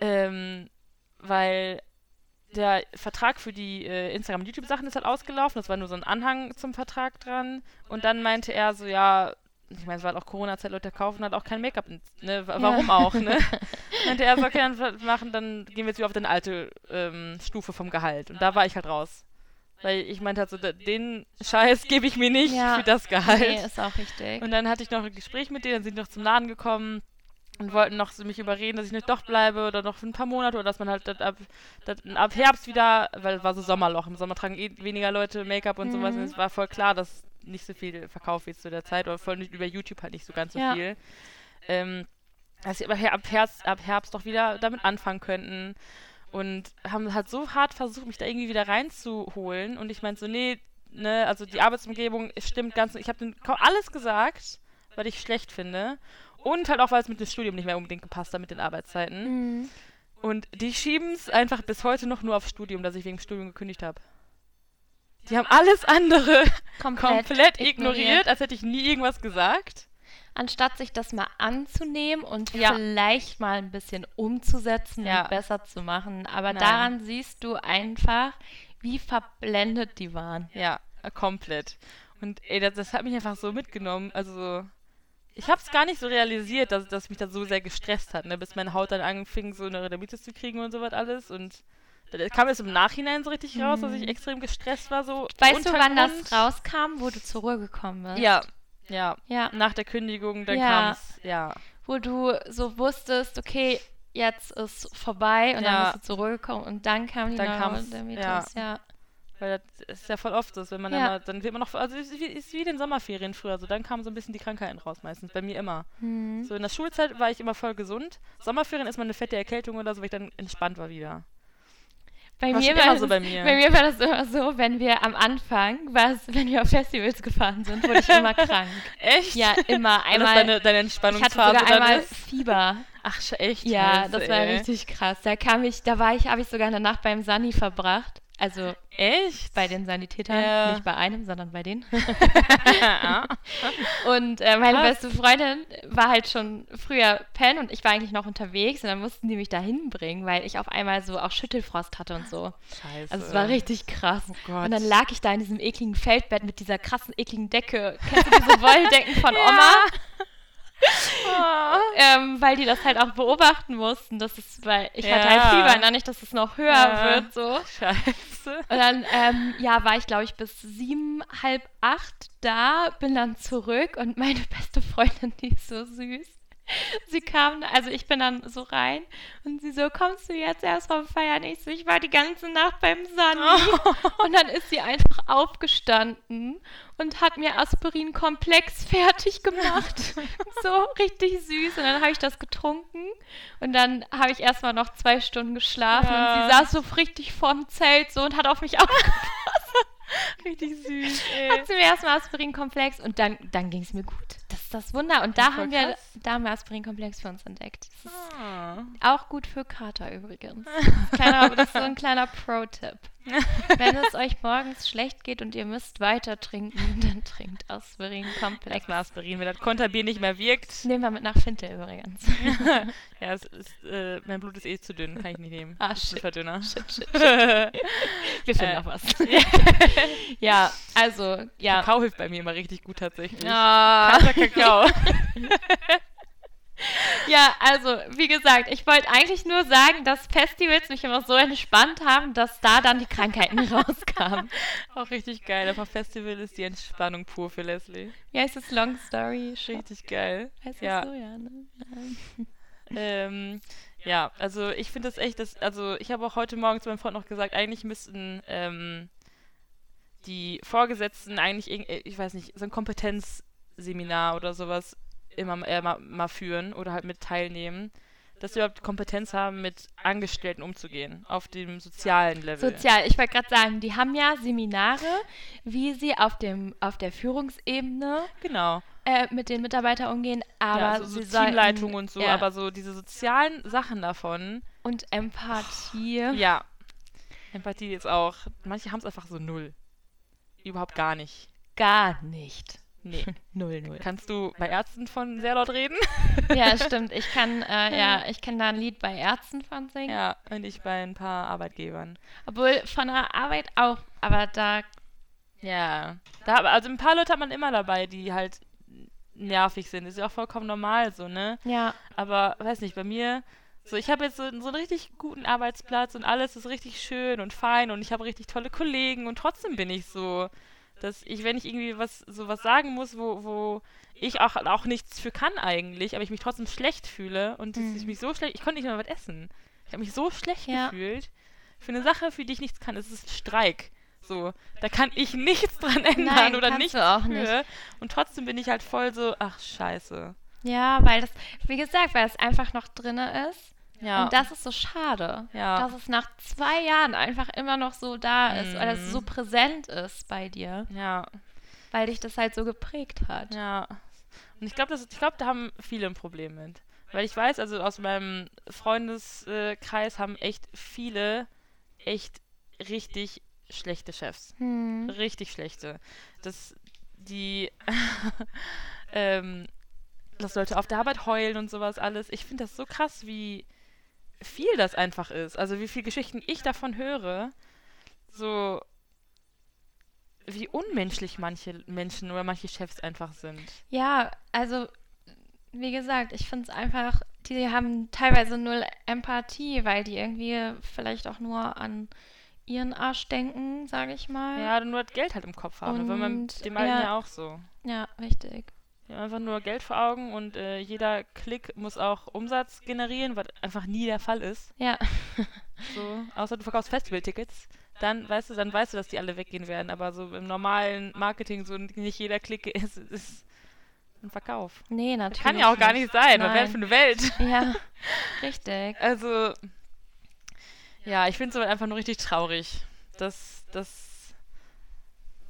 Ähm, weil der Vertrag für die äh, Instagram- und YouTube-Sachen ist halt ausgelaufen. Das war nur so ein Anhang zum Vertrag dran. Und dann meinte er so, ja, ich meine, es war halt auch Corona-Zeit, Leute kaufen halt auch kein Make-up. Ne? Wa- Warum Ja. auch, ne? [laughs] meinte er so, okay, dann machen, dann gehen wir jetzt wieder auf deine alte ähm, Stufe vom Gehalt. Und da war ich halt raus. Weil ich meinte halt so, den Scheiß gebe ich mir nicht Ja. für das Gehalt. Nee, ist auch richtig. Und dann hatte ich noch ein Gespräch mit denen, dann sind die noch zum Laden gekommen und wollten noch so mich überreden, dass ich nicht doch bleibe oder noch für ein paar Monate oder dass man halt dat ab, dat ab Herbst wieder, weil es war so Sommerloch, im Sommer tragen eh weniger Leute Make-up und sowas Mhm. und es war voll klar, dass nicht so viel verkauft wird zu der Zeit oder voll nicht über YouTube halt nicht so ganz so Ja. viel. Ähm, dass sie ab, Herbst, ab Herbst doch wieder damit anfangen könnten und haben halt so hart versucht, mich da irgendwie wieder reinzuholen und ich meinte so, nee, ne, also die Arbeitsumgebung stimmt ganz, ich habe alles gesagt, was ich schlecht finde und halt auch, weil es mit dem Studium nicht mehr unbedingt gepasst hat mit den Arbeitszeiten. Mhm. Und die schieben es einfach bis heute noch nur aufs Studium, dass ich wegen dem Studium gekündigt habe. Die haben alles andere [laughs] Komplett, komplett ignoriert, als hätte ich nie irgendwas gesagt. Anstatt sich das mal anzunehmen und Ja. vielleicht mal ein bisschen umzusetzen Ja. und besser zu machen. Aber Nein. daran siehst du einfach, wie verblendet die waren. Ja, komplett. Und ey, das, das hat mich einfach so mitgenommen. Also, so- ich habe es gar nicht so realisiert, dass, dass mich das so sehr gestresst hat, ne? bis meine Haut dann anfing, so eine Neurodermitis zu kriegen und sowas alles. Und da kam es im Nachhinein so richtig raus, dass ich extrem gestresst war. So. Weißt du, wann das rauskam, wo du zur Ruhe gekommen bist? Ja, ja. Ja, Nach der Kündigung, dann Ja. kam es, ja. wo du so wusstest, okay, jetzt ist vorbei und Ja. dann bist du zur Ruhe gekommen und dann kam die Dann Neurodermitis. Ja. Weil das ist ja voll oft so, wenn man Ja. immer, dann wird man noch, also ist wie, ist wie in den Sommerferien früher, so dann kamen so ein bisschen die Krankheiten raus meistens, bei mir immer. Hm. So in der Schulzeit war ich immer voll gesund. Sommerferien ist mal eine fette Erkältung oder so, weil ich dann entspannt war wieder. Bei War mir, war das, so bei mir. bei mir war das immer so, wenn wir am Anfang, was, wenn wir auf Festivals gefahren sind, wurde ich immer [laughs] krank. Echt? Ja, immer. Einmal, deine, deine ich hatte Entspannungsphase sogar einmal ist? Fieber. Ach, echt? Ja, Scheiße, das war ey. richtig krass. Da kam ich, da war ich, habe ich sogar eine Nacht beim Sani verbracht. Also Echt? bei den Sanitätern, Ja. nicht bei einem, sondern bei denen. ja. [laughs] Und äh, meine Krass. beste Freundin war halt schon früher pennen und ich war eigentlich noch unterwegs und dann mussten die mich da hinbringen, weil ich auf einmal so auch Schüttelfrost hatte und so. Scheiße. Also es war richtig krass. Oh Gott. Und dann lag ich da in diesem ekligen Feldbett mit dieser krassen, ekligen Decke. Kennst du diese Wolldecken von [laughs] Oma? Oh. Ähm, weil die das halt auch beobachten mussten. Das ist, weil ich hatte Ja. halt Fieber, ne? nicht, dass es noch höher Ja. wird. So. Scheiße. Und dann, ähm, ja, war ich, glaube ich, bis sieben, halb acht da, bin dann zurück und meine beste Freundin, die ist so süß. [laughs] Sie kam, also ich bin dann so rein und sie so, kommst du jetzt erst vom Feiern? Ich so, ich war die ganze Nacht beim Sani. Und dann ist sie einfach aufgestanden und hat mir Aspirin-Komplex [laughs] fertig gemacht. so richtig süß. Und dann habe ich das getrunken und dann habe ich erstmal noch zwei Stunden geschlafen Ja. und sie saß so richtig vorm Zelt so und hat auf mich [laughs] aufgepasst. Richtig süß, ey. hat sie mir erstmal Aspirin-Komplex und dann, dann ging es mir gut. Das ist das Wunder. Und da haben wir, da haben wir Aspirinkomplex für uns entdeckt. Das ist Ah. auch gut für Kater übrigens. [laughs] Kleiner, das ist so ein kleiner Pro-Tipp. [laughs] Wenn es euch morgens schlecht geht und ihr müsst weiter trinken, [laughs] dann trinkt Aspirinkomplex. Erstmal Aspirin, wenn das Konterbier nicht mehr wirkt. Nehmen wir mit nach Finte übrigens. [laughs] ja, ist, äh, mein Blut ist eh zu dünn, kann ich nicht nehmen. Ah, shit. Verdünner. Shit, shit, Wir finden Äh, noch was. ja, also, ja. Kakao hilft bei mir immer richtig gut tatsächlich. Ah. Kalter Kakao. Ja, also, wie gesagt, ich wollte eigentlich nur sagen, dass Festivals mich immer so entspannt haben, dass da dann die Krankheiten [laughs] rauskamen. Auch richtig geil. Dem Festival ist die Entspannung pur für Leslie. Ja, ist es Long Story? Richtig geil. Heißt ja. so? Ja, ne? Ähm, ja, also ich finde das echt, das, also ich habe auch heute Morgen zu meinem Freund noch gesagt, eigentlich müssten ähm, die Vorgesetzten eigentlich, äh, ich weiß nicht, so ein Kompetenzseminar oder sowas immer äh, mal, mal führen oder halt mit teilnehmen, dass sie überhaupt Kompetenz haben, mit Angestellten umzugehen, auf dem sozialen Level. Sozial, ich wollte gerade sagen, die haben ja Seminare, wie sie auf, dem, auf der Führungsebene genau. äh, mit den Mitarbeitern umgehen, aber ja, so, so sie sollten- Teamleitung und so, ja, aber so diese sozialen Sachen davon, und Empathie. ja. Empathie jetzt auch. Manche haben es einfach so null. Überhaupt gar nicht. Gar nicht. Nee. [laughs] Null, null. Kannst du bei Ärzten von sehr laut reden? [laughs] Ja, stimmt. Ich kann, äh, [laughs] ja, ich kann da ein Lied bei Ärzten von singen. ja, und ich bei ein paar Arbeitgebern. Obwohl von der Arbeit auch, aber da, Ja. Da, also ein paar Leute hat man immer dabei, die halt nervig sind. Ist ja auch vollkommen normal so, ne? ja, Aber weiß nicht, bei mir, so ich habe jetzt so, so einen richtig guten Arbeitsplatz und alles ist richtig schön und fein und ich habe richtig tolle Kollegen und trotzdem bin ich so, dass ich, wenn ich irgendwie was so was sagen muss, wo, wo ich auch, auch nichts für kann eigentlich, aber ich mich trotzdem schlecht fühle und dass ich Mhm. mich so schlecht, ich konnte nicht mehr was essen. Ich habe mich so schlecht Ja. gefühlt. Für eine Sache, für die ich nichts kann, es ist Streik. So, da kann ich nichts dran ändern Nein, oder nichts auch für. nicht. Und trotzdem bin ich halt voll so, ach scheiße. ja, weil das, wie gesagt, weil es einfach noch drinne ist. Ja. Und das ist so schade, Ja. dass es nach zwei Jahren einfach immer noch so da ist oder es Mhm. so präsent ist bei dir, ja. weil dich das halt so geprägt hat. Ja. Und ich glaube, ich glaube, da haben viele ein Problem mit. Weil ich weiß, also aus meinem Freundeskreis haben echt viele echt richtig schlechte Chefs. Hm. Richtig schlechte. Das, die, [laughs] ähm, dass Leute auf der Arbeit heulen und sowas alles. Ich finde das so krass, wie viel das einfach ist. Also wie viele Geschichten ich davon höre. So, wie unmenschlich manche Menschen oder manche Chefs einfach sind. Ja, also wie gesagt, ich finde es einfach, die haben teilweise null Empathie, weil die irgendwie vielleicht auch nur an ihren Arsch denken, sage ich mal. Ja, nur das Geld halt im Kopf haben. Weil man Und, dem alten ja. ja auch so. Ja, richtig. Die haben einfach nur Geld vor Augen und äh, jeder Klick muss auch Umsatz generieren, was einfach nie der Fall ist. Ja. [laughs] So, außer du verkaufst Festivaltickets, dann weißt du, dann weißt du, dass die alle weggehen werden. Aber so im normalen Marketing, so nicht jeder Klick ist, [laughs] ist ein Verkauf. Nee, natürlich. Kann ja auch gar nicht sein. Was wäre für eine Welt? [laughs] Ja, richtig. Also, ja, ich finde es einfach nur richtig traurig, dass, dass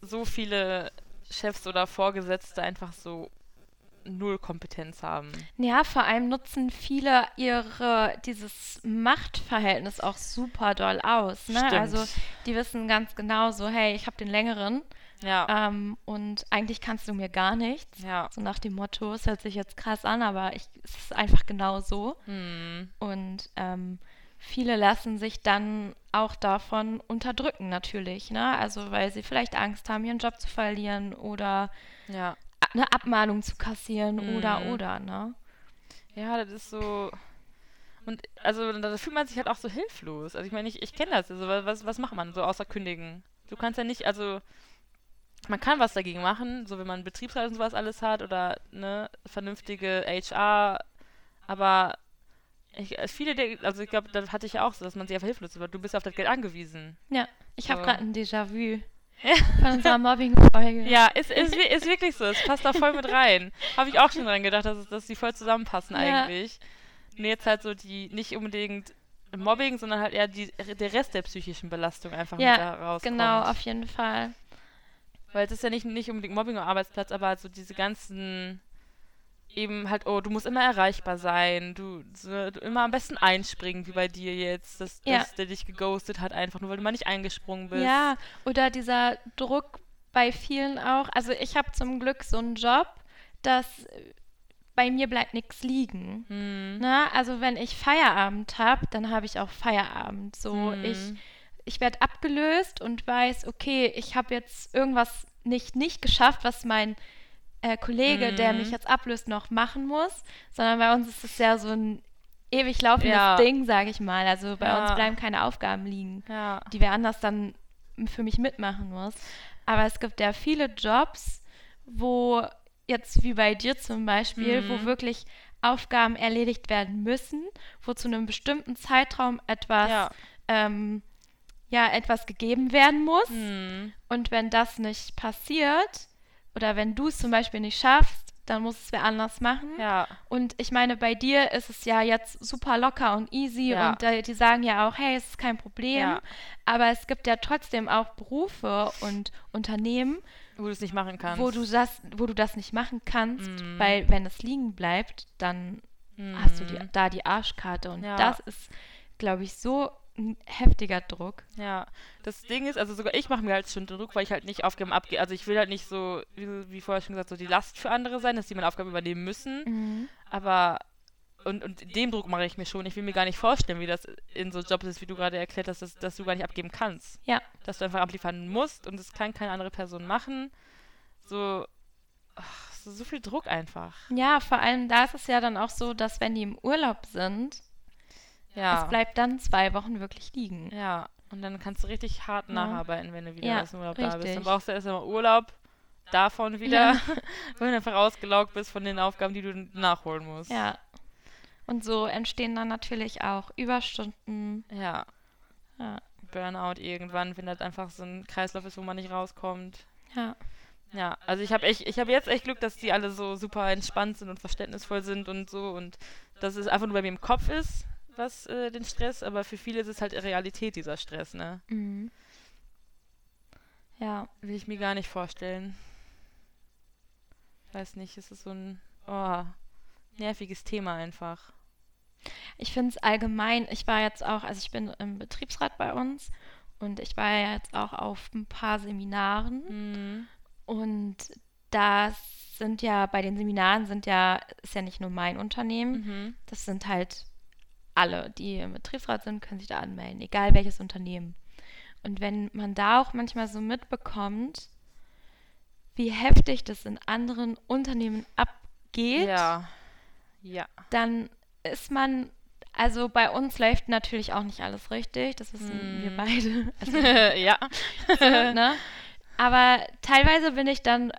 so viele Chefs oder Vorgesetzte einfach so null Kompetenz haben. Ja, vor allem nutzen viele ihre dieses Machtverhältnis auch super doll aus. Ne? Stimmt. Also die wissen ganz genau so, hey, ich habe den längeren Ja, ähm, und eigentlich kannst du mir gar nichts. ja. So nach dem Motto, es hört sich jetzt krass an, aber ich, es ist einfach genau so. Hm. Und ähm, viele lassen sich dann auch davon unterdrücken natürlich, ne? Also weil sie vielleicht Angst haben, ihren Job zu verlieren oder Ja. Eine Abmahnung zu kassieren oder Mhm. oder, ne? Ja, das ist so. Und also da fühlt man sich halt auch so hilflos. Also ich meine, ich, ich kenne das. Also was, was macht man so außer kündigen? Du kannst ja nicht, also man kann was dagegen machen, so wenn man Betriebsrat und sowas alles hat oder ne, vernünftige HR, aber ich, äh, viele, also ich glaube, das hatte ich ja auch so, dass man sich einfach hilflos wird. Du bist auf das Geld angewiesen. Ja, ich habe So. gerade ein Déjà-vu [laughs] von unserer Mobbing-Folge. Ja, ist, ist, ist wirklich so. Es passt da voll mit rein. Habe ich auch schon dran gedacht, dass, dass die voll zusammenpassen Ja. eigentlich. Und jetzt halt so die, nicht unbedingt Mobbing, sondern halt eher die, der Rest der psychischen Belastung einfach Ja, mit da rauskommt. Genau, auf jeden Fall. Weil es ist ja nicht, nicht unbedingt Mobbing am Arbeitsplatz, aber halt so diese ganzen eben halt, oh, du musst immer erreichbar sein, du, so, du immer am besten einspringen, wie bei dir jetzt, dass, Ja. dass der dich geghostet hat, einfach nur weil du mal nicht eingesprungen bist. Ja, oder dieser Druck bei vielen auch. Also ich habe zum Glück so einen Job, dass bei mir bleibt nichts liegen. Hm. Na, also wenn ich Feierabend habe, dann habe ich auch Feierabend. So, Hm. ich, ich werde abgelöst und weiß, okay, ich habe jetzt irgendwas nicht, nicht geschafft, was mein äh, Kollege, der Mhm. mich jetzt ablöst, noch machen muss, sondern bei uns ist es ja so ein ewig laufendes Ja. Ding, sage ich mal. Also bei uns Ja. bleiben keine Aufgaben liegen Ja. die wer anders dann für mich mitmachen muss. Aber es gibt ja viele Jobs, wo jetzt wie bei dir zum Beispiel, wo Mhm. wirklich Aufgaben erledigt werden müssen, wo zu einem bestimmten Zeitraum etwas, Ja. ähm, ja, etwas gegeben werden muss. Hm. Und wenn das nicht passiert oder wenn du es zum Beispiel nicht schaffst, dann muss es wer anders machen. Ja. Und ich meine, bei dir ist es ja jetzt super locker und easy Ja. und äh, die sagen ja auch, hey, es ist kein Problem. Ja. Aber es gibt ja trotzdem auch Berufe und Unternehmen, Wo du es nicht machen kannst. wo du das, wo du das nicht machen kannst, Mhm. weil wenn es liegen bleibt, dann Hm. hast du die, da die Arschkarte und Ja. das ist, glaube ich, so ein heftiger Druck. Ja, das Ding ist, also sogar ich mache mir halt schon Druck, weil ich halt nicht Aufgaben abgehe. Also ich will halt nicht so, wie, wie vorher schon gesagt, so die Last für andere sein, dass die meine Aufgaben übernehmen müssen. Mhm. Aber, und, und dem Druck mache ich mir schon. Ich will mir gar nicht vorstellen, wie das in so Jobs ist, wie du gerade erklärt hast, dass, dass du gar nicht abgeben kannst. Ja. Dass du einfach abliefern musst und das kann keine andere Person machen. So, ach, so, so viel Druck einfach. Ja, vor allem da ist es ja dann auch so, dass wenn die im Urlaub sind, Ja. es bleibt dann zwei Wochen wirklich liegen. Ja, und dann kannst du richtig hart Ja. nacharbeiten, wenn du wieder Ja, aus dem Urlaub da bist. richtig. Dann brauchst du erst einmal Urlaub, davon wieder, [laughs] wenn du einfach ausgelaugt bist von den Aufgaben, die du nachholen musst. Ja. Und so entstehen dann natürlich auch Überstunden. Ja, Ja. Burnout irgendwann, wenn das einfach so ein Kreislauf ist, wo man nicht rauskommt. Ja. Ja, also ich habe echt, ich habe jetzt echt Glück, dass die alle so super entspannt sind und verständnisvoll sind und so und dass es einfach nur bei mir im Kopf ist, was äh, den Stress, aber für viele ist es halt Realität, dieser Stress, ne? Mhm. Ja. Will ich mir gar nicht vorstellen. Weiß nicht, es ist so ein oh, nerviges Thema einfach. Ich finde es allgemein, ich war jetzt auch, also ich bin im Betriebsrat bei uns und ich war ja jetzt auch auf ein paar Seminaren Mhm. und das sind ja, bei den Seminaren sind ja, ist ja nicht nur mein Unternehmen, Mhm. das sind halt alle, die im Betriebsrat sind, können sich da anmelden, egal welches Unternehmen. Und wenn man da auch manchmal so mitbekommt, wie heftig das in anderen Unternehmen abgeht, Ja. Ja. dann ist man, also bei uns läuft natürlich auch nicht alles richtig, das wissen Hm. wir beide. [laughs] Also, [laughs] ja. ne? Aber teilweise bin ich dann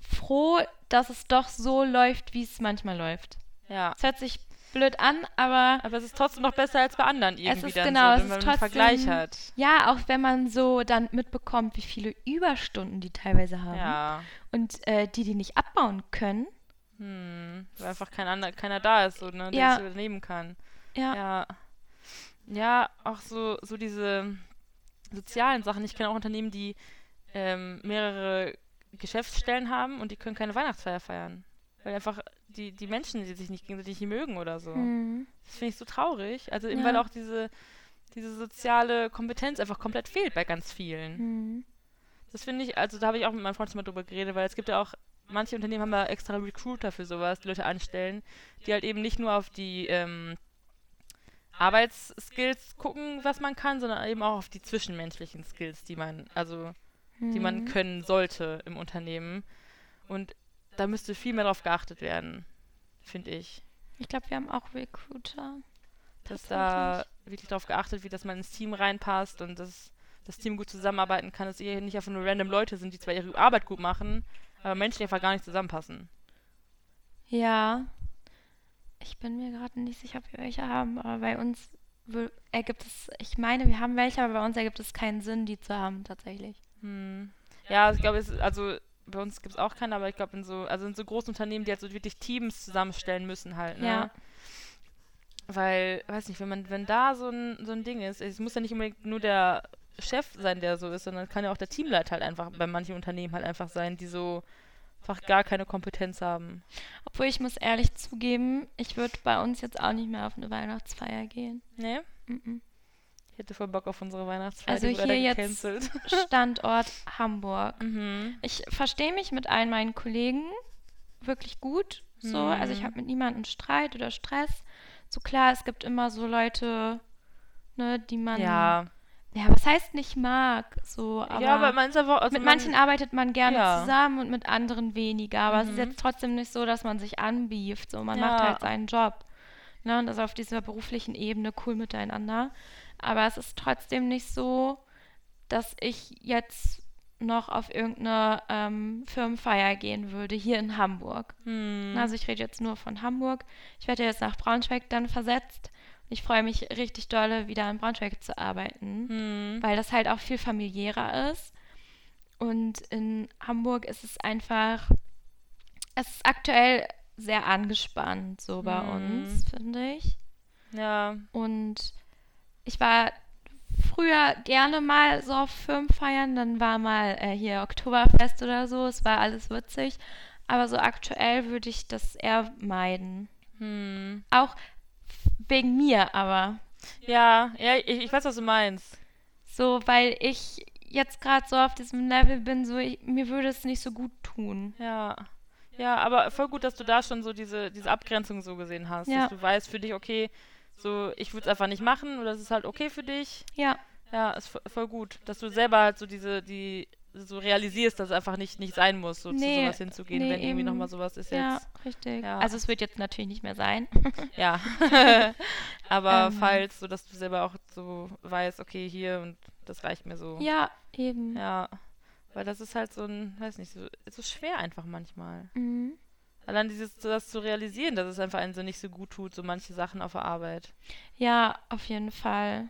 froh, dass es doch so läuft, wie es manchmal läuft. Ja. Es hört sich blöd an, aber Aber es ist trotzdem noch besser als bei anderen irgendwie ist dann genau, so, es wenn ist man einen Vergleich trotzdem- hat. ja, auch wenn man so dann mitbekommt, wie viele Überstunden die teilweise haben Ja. und äh, die die nicht abbauen können. Hm. Weil einfach kein ander, keiner da ist, so, ne, der Ja. das übernehmen kann. Ja, Ja. Ja, auch so, so diese sozialen Sachen. Ich kenne auch Unternehmen, die ähm, mehrere Geschäftsstellen haben und die können keine Weihnachtsfeier feiern. Weil einfach die, die Menschen, die sich nicht gegenseitig mögen oder so. Mhm. Das finde ich so traurig. Also eben Ja. weil auch diese, diese soziale Kompetenz einfach komplett fehlt bei ganz vielen. Mhm. Das finde ich, also da habe ich auch mit meinem Freund schon mal drüber geredet, weil es gibt ja auch, manche Unternehmen haben ja extra Recruiter für sowas, die Leute anstellen, die halt eben nicht nur auf die ähm, Arbeitsskills gucken, was man kann, sondern eben auch auf die zwischenmenschlichen Skills, die man, also die man Mhm. können sollte im Unternehmen. Und da müsste viel mehr drauf geachtet werden, finde ich. Ich glaube, wir haben auch Recruiter. Dass da wirklich darauf geachtet wird, dass man ins Team reinpasst und dass das Team gut zusammenarbeiten kann, dass ihr nicht einfach nur random Leute sind, die zwar ihre Arbeit gut machen, aber Menschen einfach gar nicht zusammenpassen. Ja. Ich bin mir gerade nicht sicher, ob wir welche haben, aber bei uns ergibt es, ich meine, wir haben welche, aber bei uns ergibt es keinen Sinn, die zu haben, tatsächlich. Hm. Ja, ich glaube, es also bei uns gibt es auch keine, aber ich glaube in so, also in so großen Unternehmen, die halt so wirklich Teams zusammenstellen müssen halt, ne? Ja. Weil, weiß nicht, wenn man, wenn da so ein, so ein Ding ist, es muss ja nicht unbedingt nur der Chef sein, der so ist, sondern kann ja auch der Teamleiter halt einfach bei manchen Unternehmen halt einfach sein, die so einfach gar keine Kompetenz haben. Obwohl ich muss ehrlich zugeben, ich würde bei uns jetzt auch nicht mehr auf eine Weihnachtsfeier gehen. Nee? Mhm. Ich hätte voll Bock auf unsere Weihnachtsfeier. Also hier jetzt. Standort Hamburg. [laughs] Mhm. Ich verstehe mich mit allen meinen Kollegen wirklich gut. So, Mhm. also ich habe mit niemandem Streit oder Stress. So klar, es gibt immer so Leute, ne, die man. Ja. Ja, was heißt nicht mag? So, aber, ja, aber man ist einfach. Also mit man, manchen arbeitet man gerne Ja. zusammen und mit anderen weniger. Aber es ist Mhm. jetzt trotzdem nicht so, dass man sich anbieft. So, man Ja. macht halt seinen Job. Ne, und das auf dieser beruflichen Ebene cool miteinander. Aber es ist trotzdem nicht so, dass ich jetzt noch auf irgendeine ähm, Firmenfeier gehen würde, hier in Hamburg. Hm. Also ich rede jetzt nur von Hamburg. Ich werde jetzt nach Braunschweig dann versetzt. Und ich freue mich richtig dolle, wieder in Braunschweig zu arbeiten, Hm. weil das halt auch viel familiärer ist. Und in Hamburg ist es einfach, es ist aktuell sehr angespannt so bei Mhm. uns, finde ich. Ja. Und ich war früher gerne mal so auf Firmenfeiern, dann war mal äh, hier Oktoberfest oder so, es war alles witzig. Aber so aktuell würde ich das eher meiden. Hm. Auch wegen mir, aber Ja, ja, ich, ich weiß, was du meinst. so, weil ich jetzt gerade so auf diesem Level bin, so ich, mir würde es nicht so gut tun. Ja. Ja, aber voll gut, dass du da schon so diese, diese Abgrenzung so gesehen hast. Ja. Dass du weißt für dich, okay, so, ich würde es einfach nicht machen oder es ist halt okay für dich. Ja, Ja, ist vo- voll gut. Dass du selber halt so diese, die, so realisierst, dass es einfach nicht, nicht sein muss, so zu Nee, sowas hinzugehen, nee, wenn irgendwie nochmal sowas ist ja, jetzt. richtig. Ja. Also es wird jetzt natürlich nicht mehr sein. [laughs] Ja. [laughs] aber Ähm. falls, so dass du selber auch so weißt, okay, hier und das reicht mir so. ja, eben. Ja. Weil das ist halt so ein, weiß nicht, so, so schwer einfach manchmal. Mhm. Allein dieses, das zu realisieren, dass es einfach einen so nicht so gut tut, so manche Sachen auf der Arbeit. Ja, auf jeden Fall.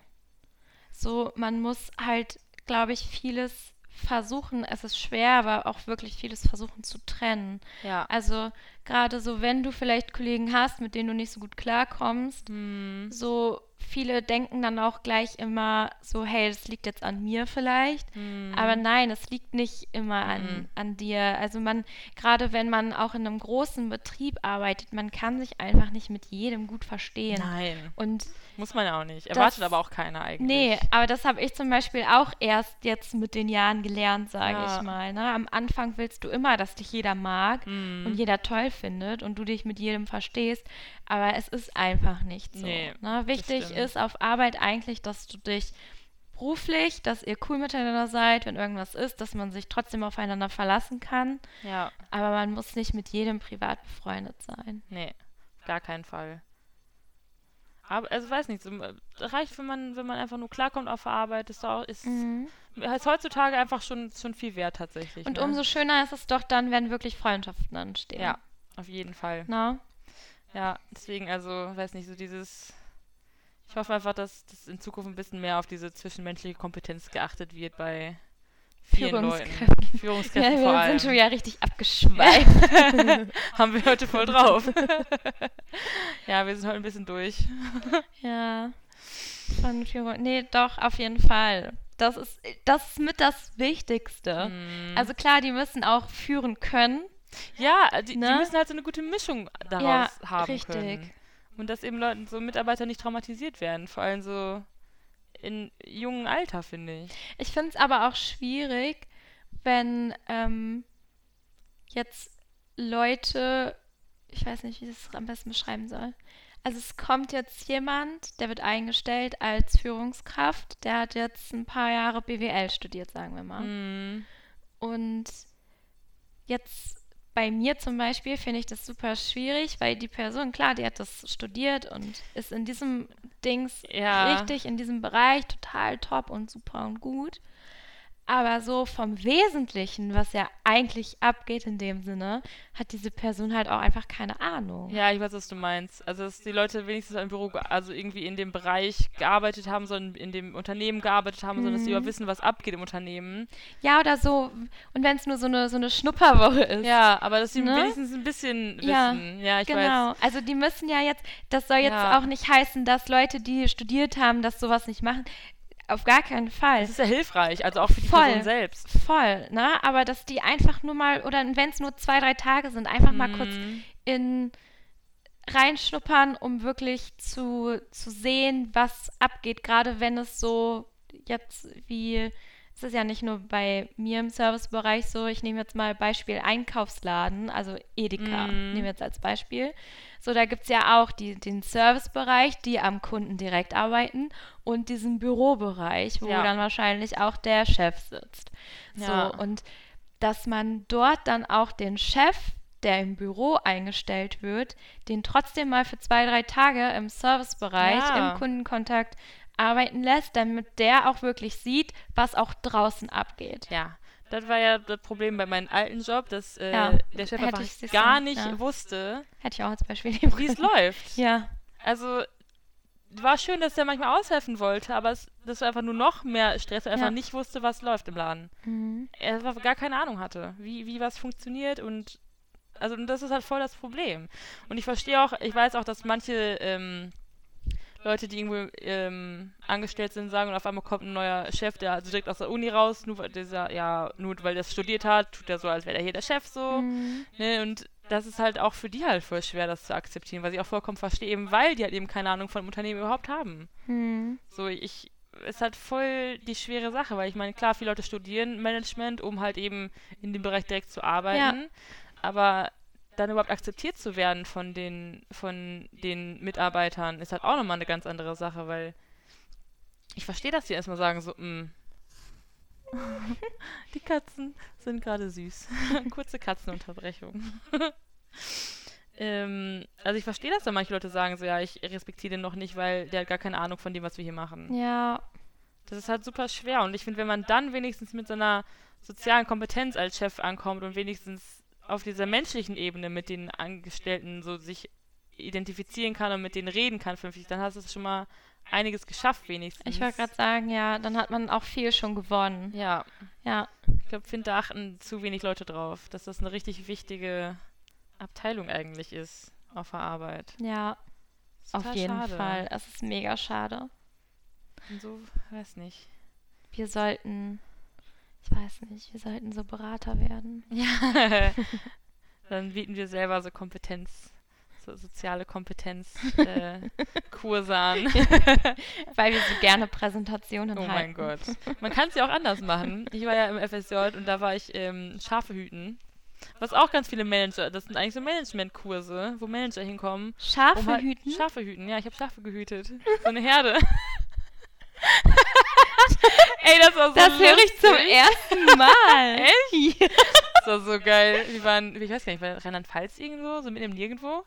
So, man muss halt, glaube ich, vieles versuchen. Es ist schwer, aber auch wirklich vieles versuchen zu trennen. Ja. Also gerade so, wenn du vielleicht Kollegen hast, mit denen du nicht so gut klarkommst, Hm. so viele denken dann auch gleich immer so, hey, das liegt jetzt an mir vielleicht. Hm. Aber nein, es liegt nicht immer an, Mhm. an dir. Also man, gerade wenn man auch in einem großen Betrieb arbeitet, man kann sich einfach nicht mit jedem gut verstehen. Nein. Und Muss man ja auch nicht. Das- Erwartet aber auch keiner eigentlich. Nee, aber das habe ich zum Beispiel auch erst jetzt mit den Jahren gelernt, sage Ja. ich mal. Ne? Am Anfang willst du immer, dass dich jeder mag Hm. und jeder toll findet und du dich mit jedem verstehst, aber es ist einfach nicht so. Nee, ne? Wichtig ist auf Arbeit eigentlich, dass du dich beruflich, dass ihr cool miteinander seid, wenn irgendwas ist, dass man sich trotzdem aufeinander verlassen kann, Ja. aber man muss nicht mit jedem privat befreundet sein. Nee, auf gar keinen Fall. Aber, also weiß nicht, so, äh, reicht, wenn man, wenn man einfach nur klarkommt auf der Arbeit, ist, auch, ist, ist heutzutage einfach schon, schon viel wert tatsächlich. Und ne? umso schöner ist es doch dann, wenn wirklich Freundschaften entstehen. Ja, auf jeden Fall. Na? Ja, deswegen, also, weiß nicht, so dieses. Ich hoffe einfach, dass, dass in Zukunft ein bisschen mehr auf diese zwischenmenschliche Kompetenz geachtet wird bei vielen Leuten. Führungskräften. Führungskräften Ja, vor wir allem. sind schon ja richtig abgeschweift. [laughs] Haben wir heute voll drauf. [laughs] ja, wir sind heute ein bisschen durch. [laughs] ja. Von Führung. Nee, doch, auf jeden Fall. Das ist, das ist mit das Wichtigste. Hm. Also klar, die müssen auch führen können. Ja, die, die Ne? müssen halt so eine gute Mischung daraus Ja, haben richtig. können. Und dass eben Leuten, so Mitarbeiter nicht traumatisiert werden. Vor allem so in jungen Alter, finde ich. Ich finde es aber auch schwierig, wenn ähm, jetzt Leute, ich weiß nicht, wie ich das am besten beschreiben soll. Also es kommt jetzt jemand, der wird eingestellt als Führungskraft, der hat jetzt ein paar Jahre BWL studiert, sagen wir mal. Hm. Und jetzt bei mir zum Beispiel finde ich das super schwierig, weil die Person, klar, die hat das studiert und ist in diesem Dings Ja. richtig, in diesem Bereich total top und super und gut. Aber so vom Wesentlichen, was ja eigentlich abgeht in dem Sinne, hat diese Person halt auch einfach keine Ahnung. Ja, ich weiß, was du meinst. Also, dass die Leute wenigstens im Büro, also irgendwie in dem Bereich gearbeitet haben, sondern in dem Unternehmen gearbeitet haben, sondern dass sie Mhm. überhaupt wissen, was abgeht im Unternehmen. Ja, oder so. Und wenn es nur so eine, so eine Schnupperwoche ist. Ja, aber dass sie Ne? wenigstens ein bisschen Ja, wissen. Ja, ich weiß. genau. Also die müssen ja jetzt, das soll jetzt Ja. auch nicht heißen, dass Leute, die studiert haben, das sowas nicht machen. Auf gar keinen Fall. Das ist ja hilfreich, also auch für die Voll. Person selbst. Voll, ne? Aber dass die einfach nur mal, oder wenn es nur zwei, drei Tage sind, einfach mal kurz Mhm. in reinschnuppern, um wirklich zu, zu sehen, was abgeht. Gerade wenn es so jetzt wie, es ist ja nicht nur bei mir im Servicebereich so, ich nehme jetzt mal Beispiel Einkaufsladen, also Edeka, nehmen wir jetzt als Beispiel. So, da gibt es ja auch die, den Servicebereich, die am Kunden direkt arbeiten und diesen Bürobereich, wo Ja. dann wahrscheinlich auch der Chef sitzt. So, Ja. und dass man dort dann auch den Chef, der im Büro eingestellt wird, den trotzdem mal für zwei, drei Tage im Servicebereich, Ja. im Kundenkontakt arbeiten lässt, damit der auch wirklich sieht, was auch draußen abgeht. Ja, das war ja das Problem bei meinem alten Job, dass äh, Ja, der Chef hätte einfach gar so- nicht ja. wusste, Hätte ich auch als Beispiel wie es läuft. Ja, Also war schön, dass der manchmal aushelfen wollte, aber es, das war einfach nur noch mehr Stress, weil er Ja. einfach nicht wusste, was läuft im Laden. mhm. Er einfach gar keine Ahnung hatte, wie, wie was funktioniert und also und das ist halt voll das Problem. Und ich verstehe auch, ich weiß auch, dass manche ähm, Leute, die irgendwo ähm, angestellt sind, sagen, und auf einmal kommt ein neuer Chef, der also direkt aus der Uni raus, nur weil dieser, ja, nur weil der studiert hat, tut er so, als wäre er hier der Chef so. Mhm. Ne, und das ist halt auch für die halt voll schwer, das zu akzeptieren, was ich auch vollkommen verstehe, eben weil die halt eben keine Ahnung von Unternehmen überhaupt haben. Mhm. So, ich, ist halt voll die schwere Sache, weil ich meine, klar, viele Leute studieren Management, um halt eben in dem Bereich direkt zu arbeiten, aber dann überhaupt akzeptiert zu werden von den, von den Mitarbeitern, ist halt auch nochmal eine ganz andere Sache, weil ich verstehe, dass die erstmal sagen, so, mm. [laughs] die Katzen sind gerade süß. [laughs] Kurze Katzenunterbrechung. [laughs] ähm, also ich verstehe, dass da manche Leute sagen, so, ja, ich respektiere den noch nicht, weil der hat gar keine Ahnung von dem, was wir hier machen. Ja, Das ist halt super schwer. Und ich finde, wenn man dann wenigstens mit so einer sozialen Kompetenz als Chef ankommt und wenigstens auf dieser menschlichen Ebene mit den Angestellten so sich identifizieren kann und mit denen reden kann vernünftig, dann hast du schon mal einiges geschafft wenigstens. ich wollte gerade sagen, ja, dann hat man auch viel schon gewonnen. Ja, Ja, ich glaube, finde, da achten zu wenig Leute drauf, dass das eine richtig wichtige Abteilung eigentlich ist auf der Arbeit. ja, auf jeden schade. Fall. Es ist mega schade. Und so, weiß nicht. Wir sollten, ich weiß nicht, wir sollten so Berater werden. [laughs] Ja. Dann bieten wir selber so Kompetenz, so soziale Kompetenz äh, an. [laughs] Weil wir so gerne Präsentationen oh halten. mein Gott. Man kann es ja auch anders machen. Ich war ja im FSJ und da war ich ähm, Schafe hüten. Was auch ganz viele Manager, das sind eigentlich so Managementkurse, wo Manager hinkommen. Schafe um halt- hüten? Schafe hüten, ja, ich habe Schafe gehütet. So eine Herde. [laughs] [laughs] Ey, das war so Das höre ich zum ersten Mal. [laughs] Echt? Das war so geil. Wir waren, ich weiß gar nicht, war Rheinland-Pfalz irgendwo, so mitten im Nirgendwo.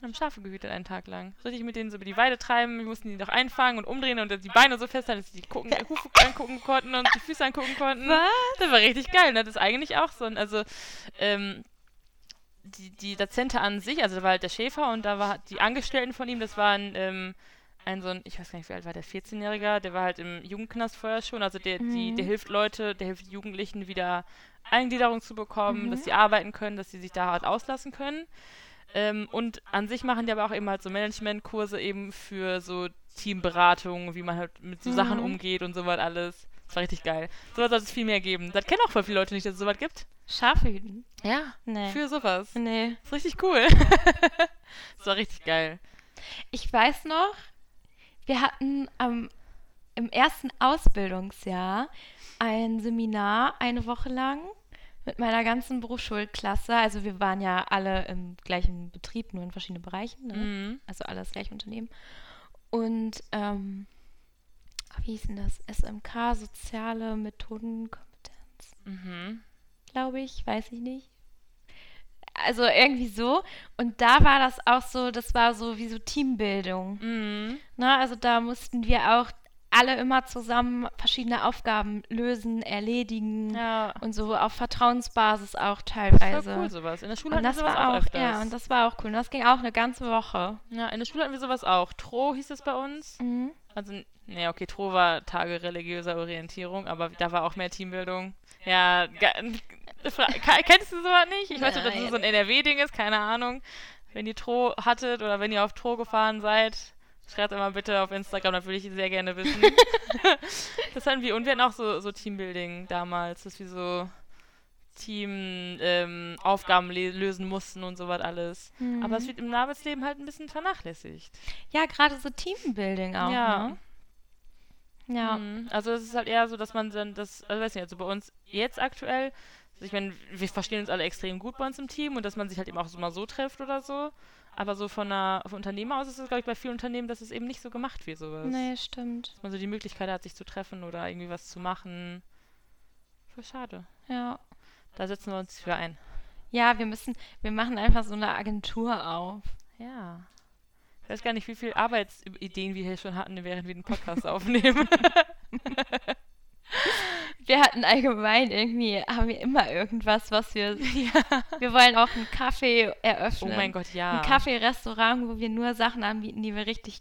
Und haben Schafe gehütet einen Tag lang. Richtig mit denen so über die Weide treiben. Wir mussten die noch einfangen und umdrehen und die Beine so festhalten, dass sie die gucken, Hufe angucken konnten und die Füße angucken konnten. Was? Das war richtig geil. Und das ist eigentlich auch so ein, also, ähm, die, die Dozente an sich, also da war halt der Schäfer und da war die Angestellten von ihm, das waren, ähm, ein so ein, ich weiß gar nicht, wie alt war der, 14-Jähriger, der war halt im Jugendknast vorher schon, also der, die, Mhm. der hilft Leute, der hilft Jugendlichen wieder Eingliederung zu bekommen, Mhm. dass sie arbeiten können, dass sie sich da halt auslassen können. Ähm, und an sich machen die aber auch eben halt so Managementkurse eben für so Teamberatung, wie man halt mit so Sachen Mhm. umgeht und sowas alles. Das war richtig geil. Sowas sollte es viel mehr geben. Das kennen auch voll viele Leute nicht, dass es sowas gibt. Schafe hüten? Ja. Nee. Für sowas. nee. Das ist richtig cool. [laughs] das war richtig geil. Ich weiß noch, wir hatten am im ersten Ausbildungsjahr ein Seminar eine Woche lang mit meiner ganzen Berufsschulklasse. Also wir waren ja alle im gleichen Betrieb, nur in verschiedenen Bereichen. Ne? Mhm. Also alle das gleiche Unternehmen. Und ähm, wie hieß denn das? SMK, soziale Methodenkompetenz, Mhm. glaube ich, weiß ich nicht. Also irgendwie so. Und da war das auch so, das war so wie so Teambildung. Mhm. Ne? Also da mussten wir auch alle immer zusammen verschiedene Aufgaben lösen, erledigen Ja. und so auf Vertrauensbasis auch teilweise. cool sowas. In der Schule Und hatten wir das sowas auch war auch, öfters. ja, und das war auch cool. Und das ging auch eine ganze Woche. ja, in der Schule hatten wir sowas auch. Tro hieß es bei uns. Mhm. Also, nee, okay, Tro war Tage religiöser Orientierung, aber da war auch mehr Teambildung. Ja, kennst du sowas nicht? Ich weiß nicht, ob das so ein NRW-Ding ist, keine Ahnung. Wenn ihr Tro hattet oder wenn ihr auf Tro gefahren seid, Schreibt immer bitte auf Instagram, da würde ich sehr gerne wissen. [laughs] [laughs] das hatten wir. Und wir hatten auch so, so Teambuilding damals, dass wir so Team-Aufgaben ähm, lösen mussten und sowas alles. Mhm. Aber es wird im Arbeitsleben halt ein bisschen vernachlässigt. Ja, gerade so Teambuilding auch. Ja. Ne? Ja. Mhm. Also es ist halt eher so, dass man dann das, also weiß nicht, also bei uns jetzt aktuell, ich meine, wir verstehen uns alle extrem gut bei uns im Team und dass man sich halt eben auch so mal so trifft oder so. Aber so von einer von Unternehmer aus ist es, glaube ich, bei vielen Unternehmen, dass es eben nicht so gemacht wird, sowas. Nee, stimmt. Dass man so die Möglichkeit hat, sich zu treffen oder irgendwie was zu machen. Voll schade. Ja. Da setzen wir uns für ein. Ja, wir müssen, wir machen einfach so eine Agentur auf. Ja. Ich weiß gar nicht, wie viele Arbeitsideen wir hier schon hatten, während wir den Podcast aufnehmen. [laughs] [laughs] wir hatten allgemein irgendwie, haben wir immer irgendwas, was wir. [laughs] Ja. Wir wollen auch einen Kaffee eröffnen. Oh mein Gott, ja. Ein Kaffee-Restaurant, wo wir nur Sachen anbieten, die wir richtig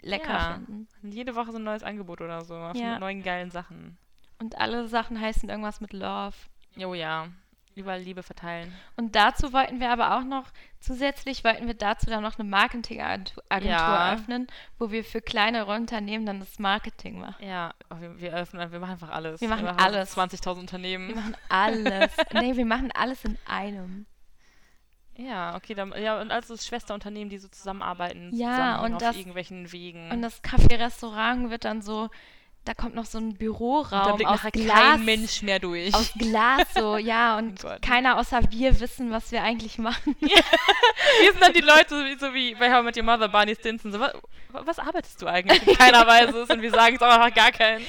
lecker ja. finden. Und jede Woche so ein neues Angebot oder so. Ja. Mit neuen geilen Sachen. Und alle Sachen heißen irgendwas mit Love. Oh ja. Überall Liebe verteilen. Und dazu wollten wir aber auch noch, zusätzlich wollten wir dazu dann noch eine Marketingagentur ja. öffnen, wo wir für kleinere Unternehmen dann das Marketing machen. Ja, wir, wir öffnen, wir machen einfach alles. Wir machen, wir machen alles. 20.000 Unternehmen. Wir machen alles. [laughs] nee, wir machen alles in einem. Ja, okay, dann, ja, und also Schwesterunternehmen, die so zusammenarbeiten, ja, und auf das, irgendwelchen Wegen. Und das Café-Restaurant wird dann so da kommt noch so ein Büroraum da aus Glas. kein Mensch mehr durch. Aus Glas so, [laughs] ja, und oh keiner außer wir wissen, was wir eigentlich machen. [laughs] Ja. Wir sind dann die Leute, so wie bei How I Met Your Mother, Barney Stinson, so, was, was arbeitest du eigentlich? Keiner [laughs] weiß es und wir sagen es auch einfach gar keinen.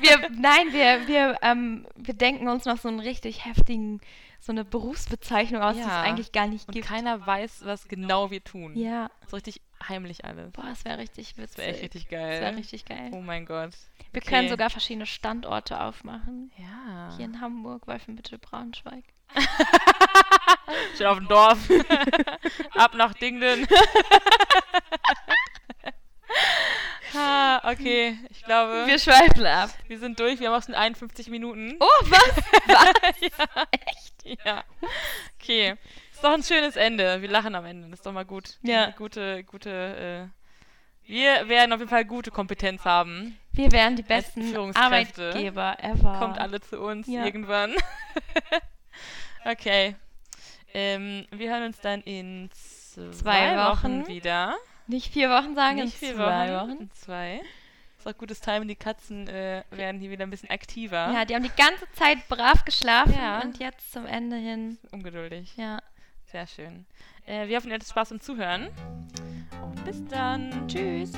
Wir, nein, wir, wir, ähm, wir denken uns noch so einen richtig heftigen so eine Berufsbezeichnung aus, ja. die es eigentlich gar nicht gibt. Und keiner weiß, was genau wir tun. Ja. So richtig heimlich alles. Boah, das wäre richtig witzig. Das wäre echt richtig geil. Das wäre richtig geil. Oh mein Gott. Wir okay. können sogar verschiedene Standorte aufmachen. Ja. Hier in Hamburg, Wolfenbüttel, Braunschweig. [laughs] Steht auf dem Dorf. [laughs] Ab nach Dinglen. [laughs] ha, okay, ich glaube. Wir schweifen ab. Wir sind durch, wir haben auch schon 51 Minuten. Oh, was? Was? ja. Echt? Ja. Okay. Ist doch ein schönes Ende. Wir lachen am Ende. Das ist doch mal gut. Ja. Gute, gute, äh, wir werden auf jeden Fall gute Kompetenz haben. Wir werden die besten Arbeitgeber ever. Kommt alle zu uns ja. irgendwann. [laughs] okay. Ähm, wir hören uns dann in zwei, zwei Wochen. Wochen. wieder. Nicht vier Wochen sagen, Nicht vier zwei Wochen. Wochen. In zwei. Ist auch gutes Timing, die Katzen äh, werden hier wieder ein bisschen aktiver. Ja, die haben die ganze Zeit brav geschlafen ja. und jetzt zum Ende hin. Ungeduldig. Ja. Sehr schön. Äh, wir hoffen, ihr hattet Spaß beim Zuhören. Und bis dann. Tschüss.